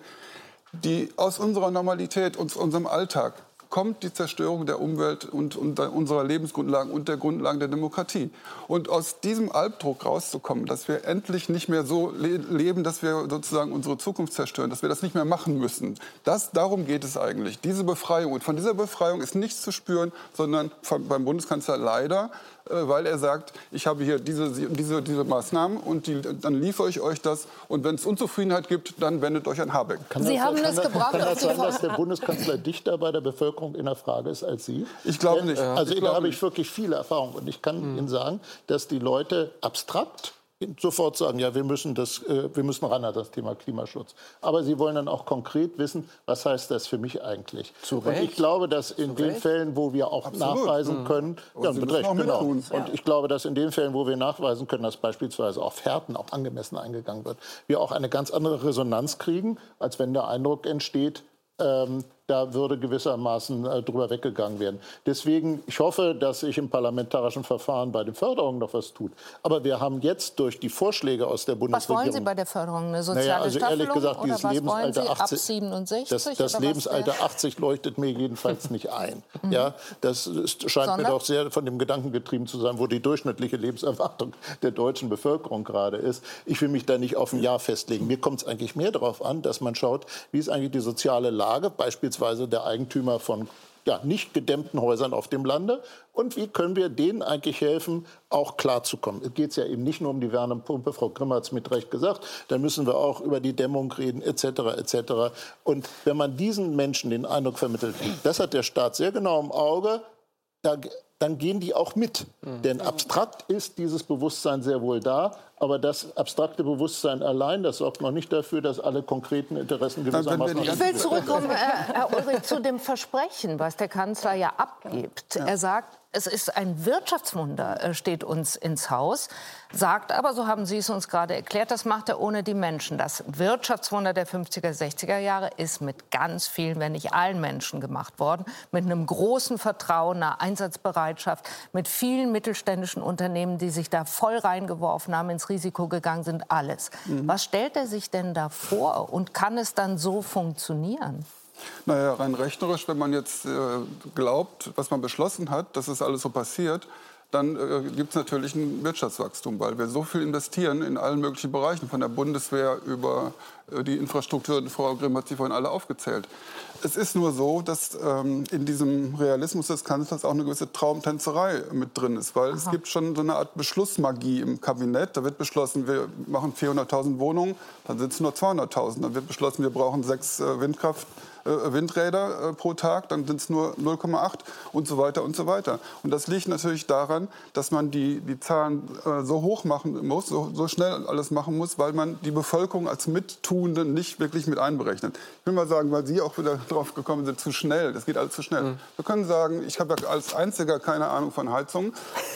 F: Die aus unserer Normalität, aus unserem Alltag kommt die Zerstörung der Umwelt und, und unserer Lebensgrundlagen und der Grundlagen der Demokratie. Und aus diesem Albdruck rauszukommen, dass wir endlich nicht mehr so le leben, dass wir sozusagen unsere Zukunft zerstören, dass wir das nicht mehr machen müssen, das, darum geht es eigentlich. Diese Befreiung. Und von dieser Befreiung ist nichts zu spüren, sondern von, beim Bundeskanzler leider weil er sagt, ich habe hier diese, diese, diese Maßnahmen und die, dann liefere ich euch das. Und wenn es Unzufriedenheit gibt, dann wendet euch an Habeck.
E: Kann Sie das, haben das, gebracht. Kann das sein, dass der Bundeskanzler dichter bei der Bevölkerung in der Frage ist als Sie?
F: Ich glaube nicht.
E: Also da habe ich wirklich viele Erfahrungen. Und ich kann mhm. Ihnen sagen, dass die Leute abstrakt sofort sagen, ja, wir müssen, das, äh, wir müssen ran an das Thema Klimaschutz. Aber sie wollen dann auch konkret wissen, was heißt das für mich eigentlich? Zu Recht. Und ich glaube, dass in den. Fällen, wo wir auch Absolut. nachweisen mhm. können, mhm. ja, mit Recht, genau. Und ich glaube, dass in den Fällen, wo wir nachweisen können, dass beispielsweise auf Fährten auch angemessen eingegangen wird, wir auch eine ganz andere Resonanz kriegen, als wenn der Eindruck entsteht, ähm, da würde gewissermaßen äh, drüber weggegangen werden. Deswegen, ich hoffe, dass sich im parlamentarischen Verfahren bei den Förderungen noch was tut. Aber wir haben jetzt durch die Vorschläge aus der Bundesregierung...
A: Was wollen Sie bei der Förderung? Eine soziale naja,
E: also ehrlich gesagt, dieses
A: Lebensalter 80... 67,
E: das, das Lebensalter 80 leuchtet mir jedenfalls nicht ein. Mhm. ja, das scheint Sondern? mir doch sehr von dem Gedanken getrieben zu sein, wo die durchschnittliche Lebenserwartung der deutschen Bevölkerung gerade ist. Ich will mich da nicht auf ein Jahr festlegen. Mir kommt es eigentlich mehr darauf an, dass man schaut, wie ist eigentlich die soziale Lage, beispielsweise beispielsweise der Eigentümer von ja, nicht gedämmten Häusern auf dem Lande. Und wie können wir denen eigentlich helfen, auch klarzukommen? Es geht ja eben nicht nur um die Wärmepumpe, Frau Grimmer hat es mit Recht gesagt, da müssen wir auch über die Dämmung reden, etc. etc. Und wenn man diesen Menschen den Eindruck vermittelt, das hat der Staat sehr genau im Auge, da, dann gehen die auch mit. Mhm. Denn abstrakt ist dieses Bewusstsein sehr wohl da. Aber das abstrakte Bewusstsein allein, das sorgt noch nicht dafür, dass alle konkreten Interessen gewissermaßen...
A: Ich will zurückkommen, Herr Ulrich, zu dem Versprechen, was der Kanzler ja abgibt. Ja. Er sagt, es ist ein Wirtschaftswunder, äh, steht uns ins Haus, sagt aber, so haben Sie es uns gerade erklärt, das macht er ohne die Menschen. Das Wirtschaftswunder der 50er, 60er Jahre ist mit ganz vielen, wenn nicht allen Menschen gemacht worden, mit einem großen Vertrauen, einer Einsatzbereitschaft, mit vielen mittelständischen Unternehmen, die sich da voll reingeworfen haben, ins Risiko gegangen sind, alles. Mhm. Was stellt er sich denn da vor und kann es dann so funktionieren?
F: Naja, rein rechnerisch, wenn man jetzt äh, glaubt, was man beschlossen hat, dass es alles so passiert, dann äh, gibt es natürlich ein Wirtschaftswachstum, weil wir so viel investieren in allen möglichen Bereichen, von der Bundeswehr über die Infrastruktur. Frau Grimm hat sie vorhin alle aufgezählt. Es ist nur so, dass ähm, in diesem Realismus des Kanzlers auch eine gewisse Traumtänzerei mit drin ist, weil Aha. es gibt schon so eine Art Beschlussmagie im Kabinett. Da wird beschlossen, wir machen 400.000 Wohnungen, dann sind es nur 200.000. Dann wird beschlossen, wir brauchen sechs äh, Windkraft äh, Windräder äh, pro Tag, dann sind es nur 0,8 und so weiter und so weiter. Und das liegt natürlich daran, dass man die, die Zahlen äh, so hoch machen muss, so, so schnell alles machen muss, weil man die Bevölkerung als Mittuende nicht wirklich mit einberechnet. Ich will mal sagen, weil Sie auch wieder drauf gekommen sind, zu schnell, das geht alles zu schnell. Mhm. Wir können sagen, ich habe ja als Einziger keine Ahnung von Heizungen.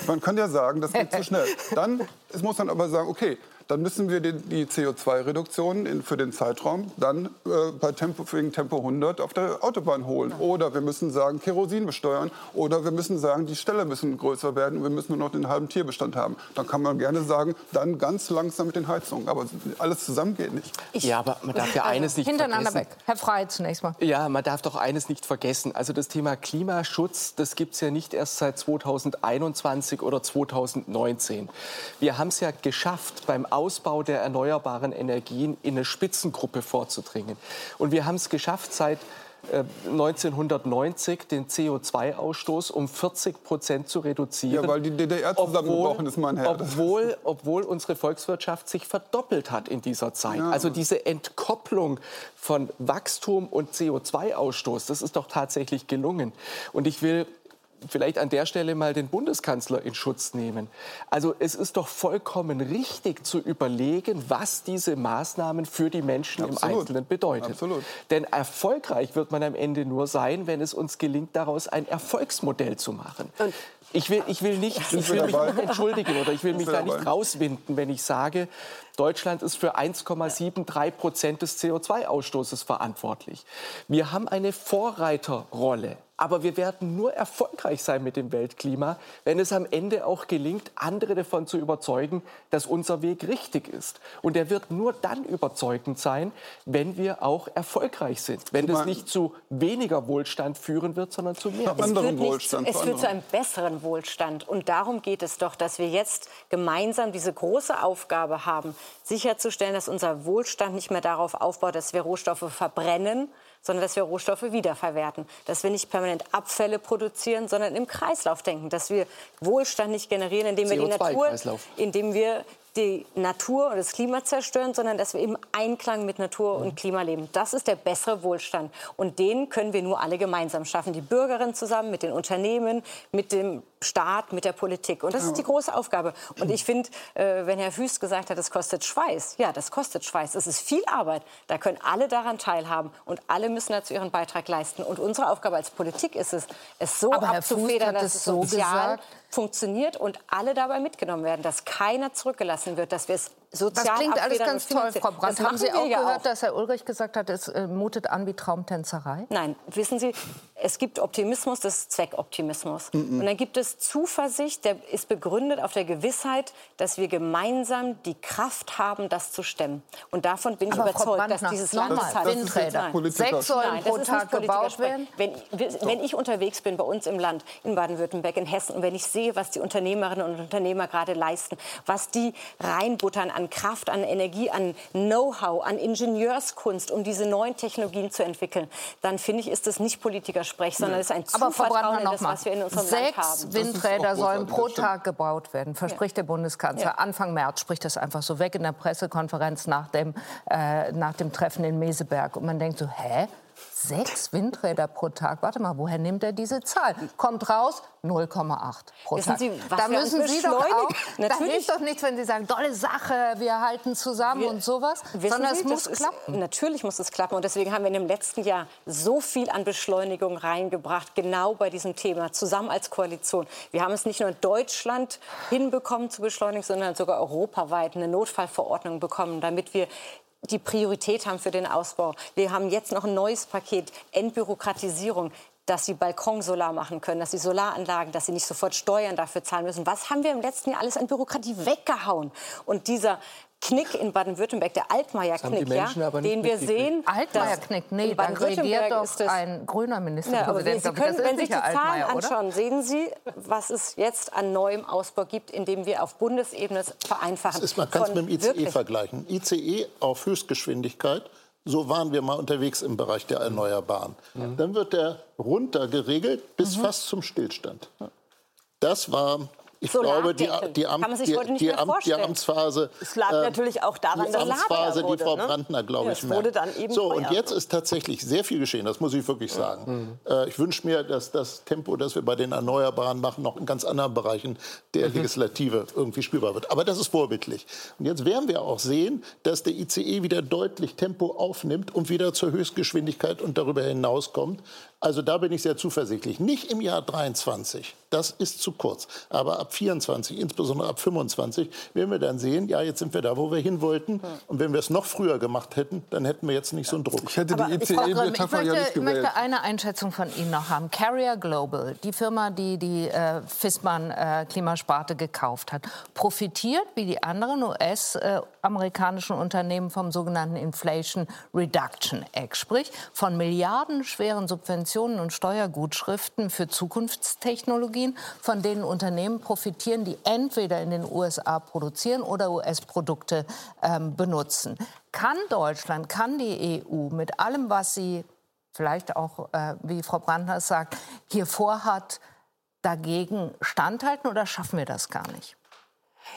F: Man kann ja sagen, das geht zu schnell. Dann muss man aber sagen, okay, dann müssen wir die, die CO2-Reduktion für den Zeitraum dann äh, bei Tempo, wegen Tempo 100 auf der Autobahn holen. Oder wir müssen sagen, Kerosin besteuern. Oder wir müssen sagen, die Ställe müssen größer werden und wir müssen nur noch den halben Tierbestand haben. Dann kann man gerne sagen, dann ganz langsam mit den Heizungen. Aber alles zusammen geht nicht.
C: Ich, ja, aber man darf ja also, eines nicht
A: hintereinander
C: vergessen.
A: weg. Herr Frey zunächst mal.
C: Ja, man darf doch eines nicht vergessen. Also das Thema Klimaschutz, das gibt es ja nicht erst seit 2021 oder 2019. Wir haben es ja geschafft, beim Ausbau der erneuerbaren Energien in eine Spitzengruppe vorzudringen. Und wir haben es geschafft, seit 1990 äh, den CO2-Ausstoß um 40 Prozent zu reduzieren.
F: Ja, weil die DDR zusammengebrochen ist, mein Herr.
C: Obwohl, obwohl unsere Volkswirtschaft sich verdoppelt hat in dieser Zeit. Ja. Also diese Entkopplung von Wachstum und CO2-Ausstoß, das ist doch tatsächlich gelungen. Und ich will vielleicht an der Stelle mal den Bundeskanzler in Schutz nehmen. Also es ist doch vollkommen richtig zu überlegen, was diese Maßnahmen für die Menschen Absolut. im Einzelnen bedeuten. Absolut. Denn erfolgreich wird man am Ende nur sein, wenn es uns gelingt, daraus ein Erfolgsmodell zu machen. Und Ich will, ich will nicht, ich will mich nicht entschuldigen oder ich will mich da nicht rauswinden, wenn ich sage, Deutschland ist für 1,73 Prozent des CO2-Ausstoßes verantwortlich. Wir haben eine Vorreiterrolle. Aber wir werden nur erfolgreich sein mit dem Weltklima, wenn es am Ende auch gelingt, andere davon zu überzeugen, dass unser Weg richtig ist. Und er wird nur dann überzeugend sein, wenn wir auch erfolgreich sind. Wenn es nicht zu weniger Wohlstand führen wird, sondern zu mehr.
D: Es wird, Wohlstand, zu, es wird zu einem besseren Wohlstand. Und darum geht es doch, dass wir jetzt gemeinsam diese große Aufgabe haben, sicherzustellen, dass unser Wohlstand nicht mehr darauf aufbaut, dass wir Rohstoffe verbrennen, sondern dass wir Rohstoffe wiederverwerten, dass wir nicht permanent Abfälle produzieren, sondern im Kreislauf denken, dass wir Wohlstand nicht generieren, indem wir die Natur, indem wir die Natur und das Klima zerstören, sondern dass wir im Einklang mit Natur und Klima leben. Das ist der bessere Wohlstand. Und den können wir nur alle gemeinsam schaffen. Die Bürgerinnen zusammen mit den Unternehmen, mit dem Staat, mit der Politik. Und das ist die große Aufgabe. Und ich finde, äh, wenn Herr Wüst gesagt hat, das kostet Schweiß, ja, das kostet Schweiß. Das ist viel Arbeit. Da können alle daran teilhaben. Und alle müssen dazu ihren Beitrag leisten. Und unsere Aufgabe als Politik ist es, es so
A: Aber
D: abzufedern,
A: dass es sozial gesagt
D: funktioniert und alle dabei mitgenommen werden, dass keiner zurückgelassen wird, dass wir es sozial
A: Das klingt alles ganz toll, Frau Brandt. Haben Sie auch gehört, auch. dass Herr Ulrich gesagt hat, es äh, mutet an wie Traumtänzerei?
D: Nein, wissen Sie, es gibt Optimismus, das ist Zweckoptimismus. Mhm. Und dann gibt es Zuversicht, der ist begründet auf der Gewissheit, dass wir gemeinsam die Kraft haben, das zu stemmen. Und davon bin ich Aber überzeugt, dass dieses Land
A: das hat. Windräder. Sechs sollen pro Tag gebaut werden.
D: Wenn, wenn ich unterwegs bin bei uns im Land, in Baden-Württemberg, in Hessen, und wenn ich sehe, was die Unternehmerinnen und Unternehmer gerade leisten, was die reinbuttern an Kraft, an Energie, an Know-how, an Ingenieurskunst, um diese neuen Technologien zu entwickeln, dann finde ich, ist das nicht Politikersprech, sondern es ist ein Zuvertrauen in das, was wir in unserem
A: Sechs
D: Land haben.
A: Sechs Windräder sollen pro Tag gebaut werden, verspricht ja. der Bundeskanzler. Ja. Anfang März spricht das einfach so weg in der Pressekonferenz nach dem, äh, nach dem Treffen in Meseberg. Und man denkt so, hä? Sechs Windräder pro Tag. Warte mal, woher nimmt er diese Zahl? Kommt raus, 0,8 pro Tag.
D: Sie, da müssen Sie doch auch,
A: da hilft doch nichts, wenn Sie sagen, tolle Sache, wir halten zusammen wir, und sowas, sondern Sie, es muss klappen.
D: Ist, natürlich muss es klappen und deswegen haben wir in dem letzten Jahr so viel an Beschleunigung reingebracht, genau bei diesem Thema, zusammen als Koalition. Wir haben es nicht nur in Deutschland hinbekommen zu beschleunigen, sondern sogar europaweit eine Notfallverordnung bekommen, damit wir die Priorität haben für den Ausbau. Wir haben jetzt noch ein neues Paket, Entbürokratisierung dass sie Balkonsolar machen können, dass sie Solaranlagen, dass sie nicht sofort Steuern dafür zahlen müssen. Was haben wir im letzten Jahr alles an Bürokratie weggehauen? Und dieser Knick in Baden-Württemberg, der Altmaier-Knick, ja, den wir sehen.
A: Altmaier-Knick, nee, da regiert doch ein grüner Ministerpräsident.
D: Ja, Sie können, wenn Sie sich die Zahlen anschauen, sehen Sie, was es jetzt an neuem Ausbau gibt, indem wir auf Bundesebene vereinfachen.
E: Das ist, man kann es mit dem ICE vergleichen. ICE auf Höchstgeschwindigkeit, so waren wir mal unterwegs im Bereich der Erneuerbaren. Mhm. Dann wird der runter geregelt bis mhm. fast zum Stillstand. Das war ich glaube, die, die, Amt, die, die, Amt, die, Amtsphase.
G: Es lag äh, natürlich auch daran,
E: die Amtsphase, wurde, die Frau ne? Brandner, glaube ja, ich,
G: wurde dann eben
E: So, und jetzt ist tatsächlich sehr viel geschehen, das muss ich wirklich sagen. Mhm. Äh, ich wünsche mir, dass das Tempo, das wir bei den Erneuerbaren machen, noch in ganz anderen Bereichen der mhm. Legislative irgendwie spürbar wird. Aber das ist vorbildlich. Und jetzt werden wir auch sehen, dass der ICE wieder deutlich Tempo aufnimmt und wieder zur Höchstgeschwindigkeit und darüber hinauskommt. Also da bin ich sehr zuversichtlich. Nicht im Jahr 23, das ist zu kurz. Aber ab 24, insbesondere ab 25, werden wir dann sehen, ja, jetzt sind wir da, wo wir hin wollten. Und wenn wir es noch früher gemacht hätten, dann hätten wir jetzt nicht so einen Druck.
F: Ich hätte die ICE-Metapher ja nicht gewählt.
A: Ich möchte eine Einschätzung von Ihnen noch haben. Carrier Global, die Firma, die die äh, Fissmann-Klimasparte äh, gekauft hat, profitiert wie die anderen US-amerikanischen äh, Unternehmen vom sogenannten Inflation Reduction Act, sprich von milliardenschweren Subventionen und Steuergutschriften für Zukunftstechnologien, von denen Unternehmen profitieren, die entweder in den USA produzieren oder US-Produkte ähm, benutzen. Kann Deutschland, kann die EU mit allem, was sie vielleicht auch, äh, wie Frau Brandner sagt, hier vorhat, dagegen standhalten oder schaffen wir das gar nicht?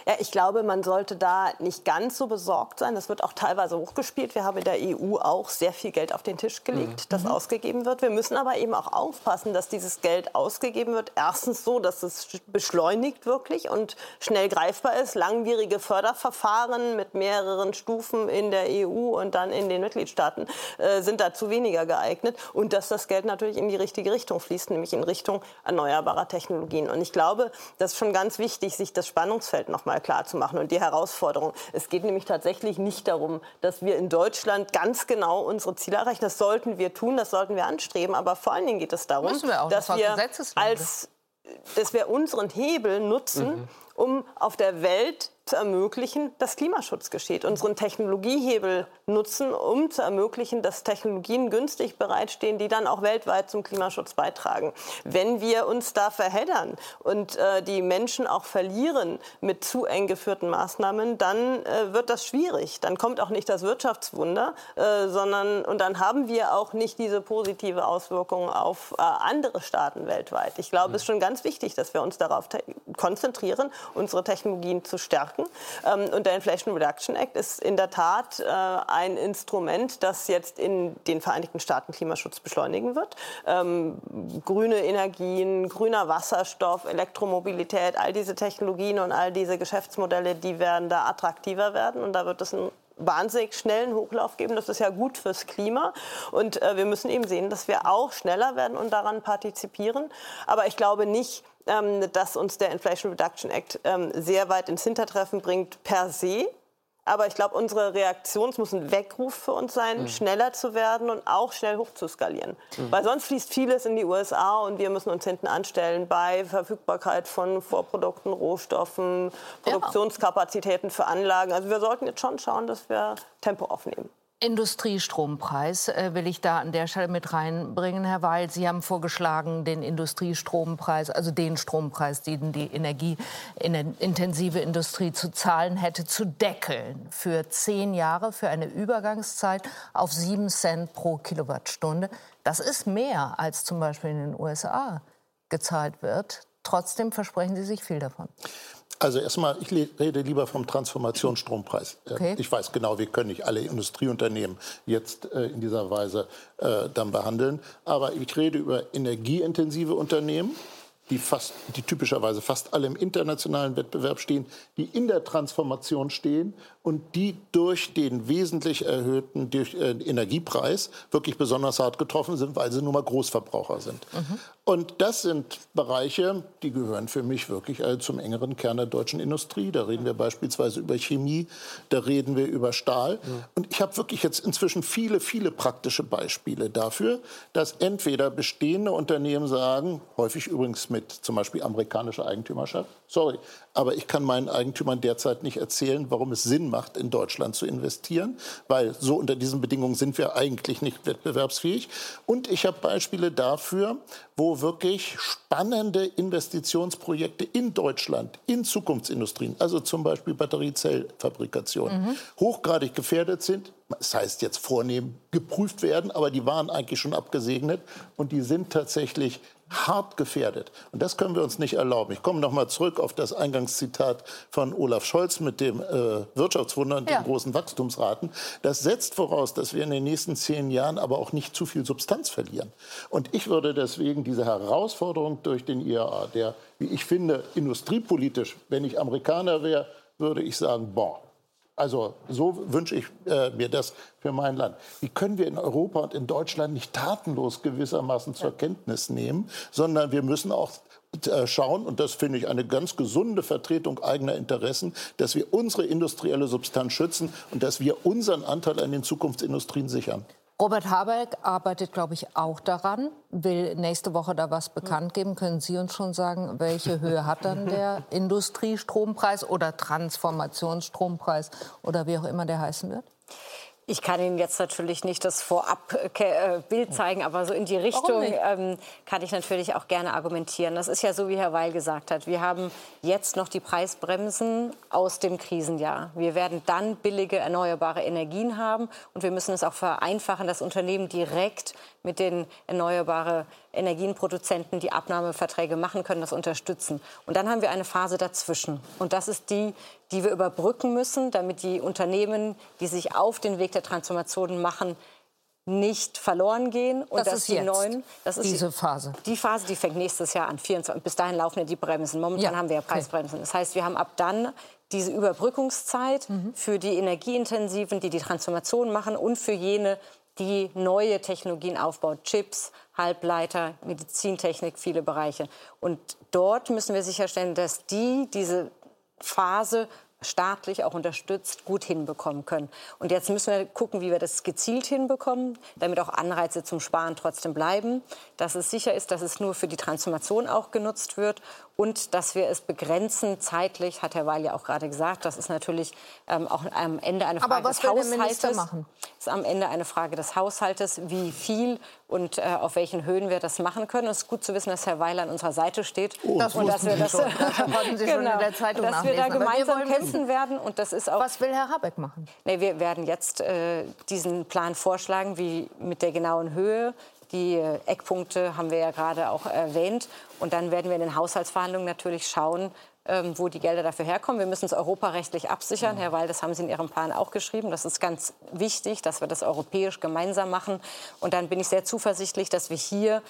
G: Ja, ich glaube, man sollte da nicht ganz so besorgt sein. Das wird auch teilweise hochgespielt. Wir haben in der EU auch sehr viel Geld auf den Tisch gelegt, mhm. das mhm. ausgegeben wird. Wir müssen aber eben auch aufpassen, dass dieses Geld ausgegeben wird. Erstens so, dass es beschleunigt wirklich und schnell greifbar ist. Langwierige Förderverfahren mit mehreren Stufen in der EU und dann in den Mitgliedstaaten äh, sind dazu weniger geeignet. Und dass das Geld natürlich in die richtige Richtung fließt, nämlich in Richtung erneuerbarer Technologien. Und ich glaube, das ist schon ganz wichtig, sich das Spannungsfeld noch mal klar zu machen und die Herausforderung. Es geht nämlich tatsächlich nicht darum, dass wir in Deutschland ganz genau unsere Ziele erreichen. Das sollten wir tun, das sollten wir anstreben. Aber vor allen Dingen geht es darum, wir auch, dass, wir als, dass wir unseren Hebel nutzen, mhm. um auf der Welt zu ermöglichen, dass Klimaschutz geschieht, unseren Technologiehebel nutzen, um zu ermöglichen, dass Technologien günstig bereitstehen, die dann auch weltweit zum Klimaschutz beitragen. Wenn wir uns da verheddern und äh, die Menschen auch verlieren mit zu eng geführten Maßnahmen, dann äh, wird das schwierig. Dann kommt auch nicht das Wirtschaftswunder, äh, sondern und dann haben wir auch nicht diese positive Auswirkung auf äh, andere Staaten weltweit. Ich glaube, mhm. es ist schon ganz wichtig, dass wir uns darauf konzentrieren, unsere Technologien zu stärken stärken. Ähm, und der Inflation Reduction Act ist in der Tat äh, ein Instrument, das jetzt in den Vereinigten Staaten Klimaschutz beschleunigen wird. Ähm, grüne Energien, grüner Wasserstoff, Elektromobilität, all diese Technologien und all diese Geschäftsmodelle, die werden da attraktiver werden. Und da wird es einen wahnsinnig schnellen Hochlauf geben. Das ist ja gut fürs Klima. Und äh, wir müssen eben sehen, dass wir auch schneller werden und daran partizipieren. Aber ich glaube nicht, ähm, dass uns der Inflation Reduction Act ähm, sehr weit ins Hintertreffen bringt per se. Aber ich glaube, unsere Reaktion muss ein Weckruf für uns sein, mhm. schneller zu werden und auch schnell hochzuskalieren. Mhm. Weil sonst fließt vieles in die USA und wir müssen uns hinten anstellen bei Verfügbarkeit von Vorprodukten, Rohstoffen, Produktionskapazitäten für Anlagen. Also wir sollten jetzt schon schauen, dass wir Tempo aufnehmen.
A: Industriestrompreis äh, will ich da an der Stelle mit reinbringen, Herr Weil. Sie haben vorgeschlagen, den Industriestrompreis, also den Strompreis, den die energieintensive Industrie zu zahlen hätte, zu deckeln für zehn Jahre, für eine Übergangszeit auf sieben Cent pro Kilowattstunde. Das ist mehr, als zum Beispiel in den USA gezahlt wird. Trotzdem versprechen Sie sich viel davon.
E: Also erstmal, ich rede lieber vom Transformationsstrompreis. Okay. Ich weiß genau, wir können nicht alle Industrieunternehmen jetzt äh, in dieser Weise äh, dann behandeln. Aber ich rede über energieintensive Unternehmen, die, fast, die typischerweise fast alle im internationalen Wettbewerb stehen, die in der Transformation stehen und die durch den wesentlich erhöhten durch, äh, Energiepreis wirklich besonders hart getroffen sind, weil sie nun mal Großverbraucher sind. Mhm. Und das sind Bereiche, die gehören für mich wirklich äh, zum engeren Kern der deutschen Industrie. Da reden wir beispielsweise über Chemie, da reden wir über Stahl. Und ich habe wirklich jetzt inzwischen viele, viele praktische Beispiele dafür, dass entweder bestehende Unternehmen sagen, häufig übrigens mit zum Beispiel amerikanischer Eigentümerschaft, sorry, aber ich kann meinen Eigentümern derzeit nicht erzählen, warum es Sinn macht, in Deutschland zu investieren, weil so unter diesen Bedingungen sind wir eigentlich nicht wettbewerbsfähig. Und ich habe Beispiele dafür, wo wirklich spannende Investitionsprojekte in Deutschland, in Zukunftsindustrien, also zum Beispiel Batteriezellfabrikation, mhm. hochgradig gefährdet sind. Das heißt jetzt vornehm geprüft werden, aber die waren eigentlich schon abgesegnet und die sind tatsächlich hart gefährdet. Und das können wir uns nicht erlauben. Ich komme noch mal zurück auf das Eingangszitat von Olaf Scholz mit dem äh, Wirtschaftswunder und ja. den großen Wachstumsraten. Das setzt voraus, dass wir in den nächsten zehn Jahren aber auch nicht zu viel Substanz verlieren. Und ich würde deswegen diese Herausforderung durch den IAA, der, wie ich finde, industriepolitisch, wenn ich Amerikaner wäre, würde ich sagen, boah, also so wünsche ich äh, mir das für mein Land. Wie können wir in Europa und in Deutschland nicht tatenlos gewissermaßen zur Kenntnis nehmen, sondern wir müssen auch äh, schauen, und das finde ich eine ganz gesunde Vertretung eigener Interessen, dass wir unsere industrielle Substanz schützen und dass wir unseren Anteil an den Zukunftsindustrien sichern.
A: Robert Habeck arbeitet, glaube ich, auch daran, will nächste Woche da was bekannt geben. Können Sie uns schon sagen, welche Höhe hat dann der Industriestrompreis oder Transformationsstrompreis oder wie auch immer der heißen wird?
D: Ich kann Ihnen jetzt natürlich nicht das Vorab-Bild äh, zeigen, aber so in die Richtung ähm, kann ich natürlich auch gerne argumentieren. Das ist ja so, wie Herr Weil gesagt hat. Wir haben jetzt noch die Preisbremsen aus dem Krisenjahr. Wir werden dann billige erneuerbare Energien haben und wir müssen es auch vereinfachen, dass Unternehmen direkt mit den erneuerbaren Energienproduzenten die Abnahmeverträge machen können, das unterstützen. Und dann haben wir eine Phase dazwischen. Und das ist die, die wir überbrücken müssen, damit die Unternehmen, die sich auf den Weg der Transformation machen, nicht verloren gehen
A: und das dass die jetzt, neuen das ist diese Phase
D: die Phase die fängt nächstes Jahr an 24 bis dahin laufen ja die Bremsen momentan ja, haben wir ja Preisbremsen das heißt wir haben ab dann diese Überbrückungszeit mhm. für die energieintensiven die die Transformation machen und für jene die neue Technologien aufbaut. Chips Halbleiter Medizintechnik viele Bereiche. Und dort müssen wir sicherstellen dass die diese Phase staatlich auch unterstützt, gut hinbekommen können. Und jetzt müssen wir gucken, wie wir das gezielt hinbekommen, damit auch Anreize zum Sparen trotzdem bleiben, dass es sicher ist, dass es nur für die Transformation auch genutzt wird und dass wir es begrenzen zeitlich, hat Herr Weil ja auch gerade gesagt. Das ist natürlich ähm, auch am Ende eine Frage des Haushaltes. Machen? ist am Ende eine Frage des Haushaltes, wie viel und äh, auf welchen Höhen wir das machen können. es ist gut zu wissen, dass Herr Weil an unserer Seite steht
A: oh, das und dass wir das, das Sie genau, in der Zeitung
D: dass wir da gemeinsam wir kämpfen werden und das ist auch.
A: Was will Herr Habeck machen?
D: Nee, wir werden jetzt äh, diesen Plan vorschlagen, wie mit der genauen Höhe, die äh, Eckpunkte haben wir ja gerade auch erwähnt. Und dann werden wir in den Haushaltsverhandlungen natürlich schauen, ähm, wo die Gelder dafür herkommen. Wir müssen es europarechtlich absichern. Herr Weil, das haben Sie in Ihrem Plan auch geschrieben. Das ist ganz wichtig, dass wir das europäisch gemeinsam machen. Und dann bin ich sehr zuversichtlich, dass wir hier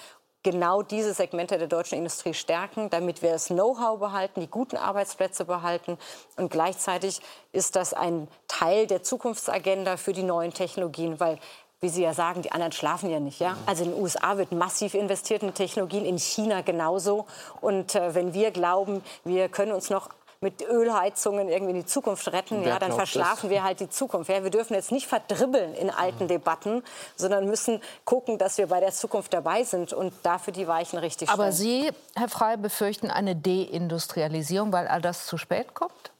D: genau diese Segmente der deutschen Industrie stärken, damit wir das Know-how behalten, die guten Arbeitsplätze behalten. Und gleichzeitig ist das ein Teil der Zukunftsagenda für die neuen Technologien, weil wie Sie ja sagen, die anderen schlafen ja nicht. Ja? Also in den USA wird massiv investiert in Technologien, in China genauso. Und äh, wenn wir glauben, wir können uns noch mit Ölheizungen irgendwie in die Zukunft retten, ja, dann verschlafen das? wir halt die Zukunft. Ja, wir dürfen jetzt nicht verdribbeln in alten mhm. Debatten, sondern müssen gucken, dass wir bei der Zukunft dabei sind und dafür die Weichen richtig
A: stellen. Aber Sie, Herr Frey, befürchten eine Deindustrialisierung, weil all das zu spät kommt?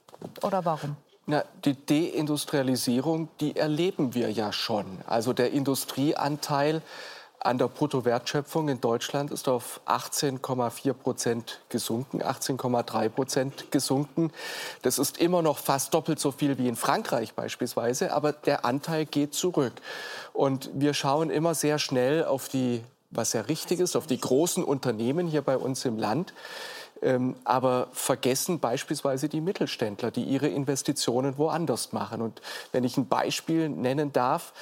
A: Oder warum?
C: Na, die Deindustrialisierung, die erleben wir ja schon. Also der Industrieanteil an der Bruttowertschöpfung in Deutschland ist auf 18,4 Prozent gesunken, 18,3 Prozent gesunken. Das ist immer noch fast doppelt so viel wie in Frankreich beispielsweise, aber der Anteil geht zurück. Und wir schauen immer sehr schnell auf die, was ja richtig ist, auf die großen Unternehmen hier bei uns im Land. Ähm, aber vergessen beispielsweise die Mittelständler, die ihre Investitionen woanders machen. Und wenn ich ein Beispiel nennen darf,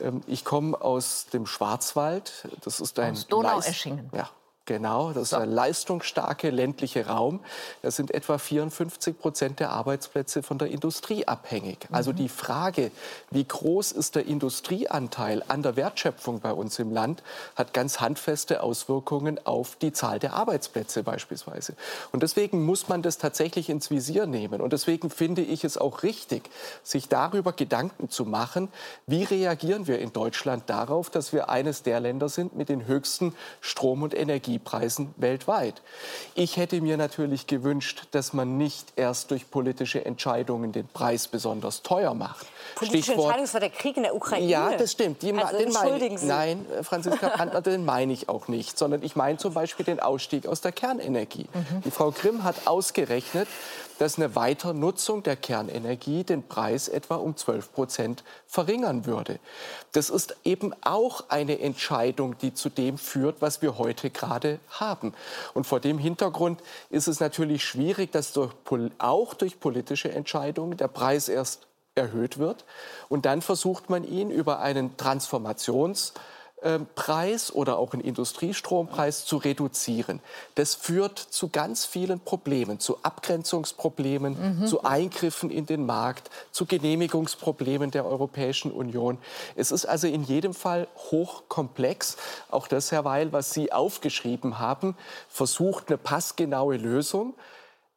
C: ähm, ich komme aus dem Schwarzwald, das ist ein
A: aus Donaueschingen.
C: Ja, Genau, das ist der leistungsstarke ländliche Raum. Da sind etwa 54 Prozent der Arbeitsplätze von der Industrie abhängig. Also mhm. die Frage, wie groß ist der Industrieanteil an der Wertschöpfung bei uns im Land, hat ganz handfeste Auswirkungen auf die Zahl der Arbeitsplätze beispielsweise. Und deswegen muss man das tatsächlich ins Visier nehmen. Und deswegen finde ich es auch richtig, sich darüber Gedanken zu machen, wie reagieren wir in Deutschland darauf, dass wir eines der Länder sind mit den höchsten Strom- und Energie Energiepreisen weltweit. Ich hätte mir natürlich gewünscht, dass man nicht erst durch politische Entscheidungen den Preis besonders teuer macht.
D: Politische Stichwort, Entscheidung, das war der Krieg in der Ukraine.
C: Ja, das stimmt. Die, also, meine Sie. Nein, Franziska Brandner, den meine ich auch nicht. Sondern ich meine zum Beispiel den Ausstieg aus der Kernenergie. Mhm. Die Frau Grimm hat ausgerechnet, dass eine Weiternutzung der Kernenergie den Preis etwa um 12 Prozent verringern würde. Das ist eben auch eine Entscheidung, die zu dem führt, was wir heute gerade haben. Und vor dem Hintergrund ist es natürlich schwierig, dass durch, auch durch politische Entscheidungen der Preis erst erhöht wird und dann versucht man ihn über einen Transformations Preis oder auch einen Industriestrompreis zu reduzieren. Das führt zu ganz vielen Problemen, zu Abgrenzungsproblemen, mhm. zu Eingriffen in den Markt, zu Genehmigungsproblemen der Europäischen Union. Es ist also in jedem Fall hochkomplex. Auch das, Herr Weil, was Sie aufgeschrieben haben, versucht eine passgenaue Lösung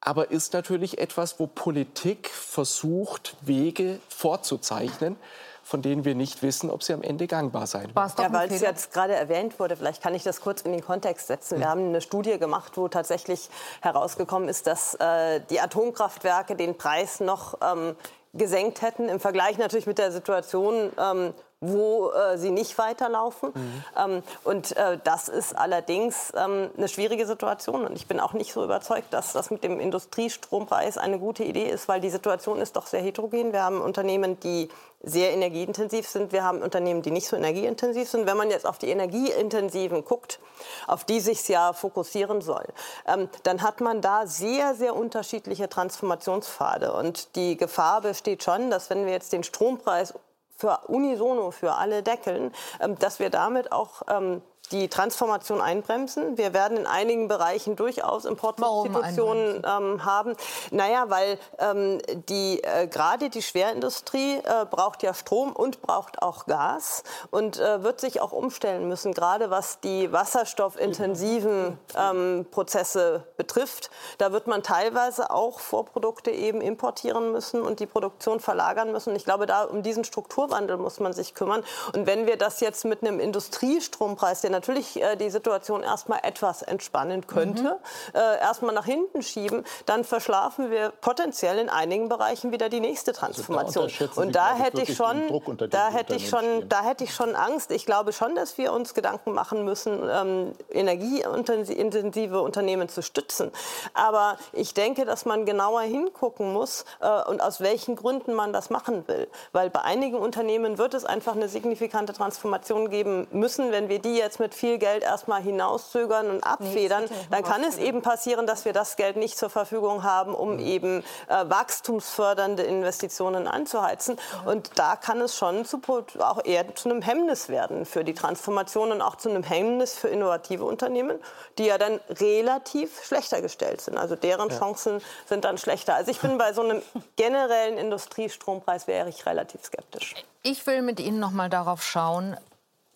C: aber ist natürlich etwas, wo Politik versucht, Wege vorzuzeichnen von denen wir nicht wissen, ob sie am Ende gangbar sein
G: werden. Ja, weil es jetzt gerade erwähnt wurde, vielleicht kann ich das kurz in den Kontext setzen. Wir hm. haben eine Studie gemacht, wo tatsächlich herausgekommen ist, dass äh, die Atomkraftwerke den Preis noch ähm, gesenkt hätten. Im Vergleich natürlich mit der Situation, ähm, wo äh, sie nicht weiterlaufen. Mhm. Ähm, und äh, das ist allerdings ähm, eine schwierige Situation. Und ich bin auch nicht so überzeugt, dass das mit dem Industriestrompreis eine gute Idee ist, weil die Situation ist doch sehr heterogen. Wir haben Unternehmen, die sehr energieintensiv sind. Wir haben Unternehmen, die nicht so energieintensiv sind. Wenn man jetzt auf die energieintensiven guckt, auf die sich ja fokussieren soll, ähm, dann hat man da sehr, sehr unterschiedliche Transformationspfade. Und die Gefahr besteht schon, dass wenn wir jetzt den Strompreis für unisono für alle deckeln, ähm, dass wir damit auch ähm, die Transformation einbremsen. Wir werden in einigen Bereichen durchaus Importsubstitutionen ähm, haben. Naja, weil ähm, die, äh, gerade die Schwerindustrie äh, braucht ja Strom und braucht auch Gas und äh, wird sich auch umstellen müssen, gerade was die wasserstoffintensiven ähm, Prozesse betrifft. Da wird man teilweise auch Vorprodukte eben importieren müssen und die Produktion verlagern müssen. Ich glaube, da um diesen Strukturwandel muss man sich kümmern. Und wenn wir das jetzt mit einem Industriestrompreis, der natürlich äh, die Situation erstmal etwas entspannen könnte, mhm. äh, erstmal nach hinten schieben, dann verschlafen wir potenziell in einigen Bereichen wieder die nächste Transformation. Also und da hätte ich schon, da hätte ich schon, da hätte ich schon Angst. Ich glaube schon, dass wir uns Gedanken machen müssen, ähm, energieintensive Unternehmen zu stützen. Aber ich denke, dass man genauer hingucken muss äh, und aus welchen Gründen man das machen will. Weil bei einigen Unternehmen wird es einfach eine signifikante Transformation geben müssen, wenn wir die jetzt mit mit viel Geld erstmal hinauszögern und abfedern, dann kann es eben passieren, dass wir das Geld nicht zur Verfügung haben, um mhm. eben äh, wachstumsfördernde Investitionen anzuheizen. Und da kann es schon zu, auch eher zu einem Hemmnis werden für die Transformation und auch zu einem Hemmnis für innovative Unternehmen, die ja dann relativ schlechter gestellt sind. Also deren ja. Chancen sind dann schlechter. Also ich bin bei so einem generellen Industriestrompreis wäre ich relativ skeptisch.
A: Ich will mit Ihnen noch mal darauf schauen,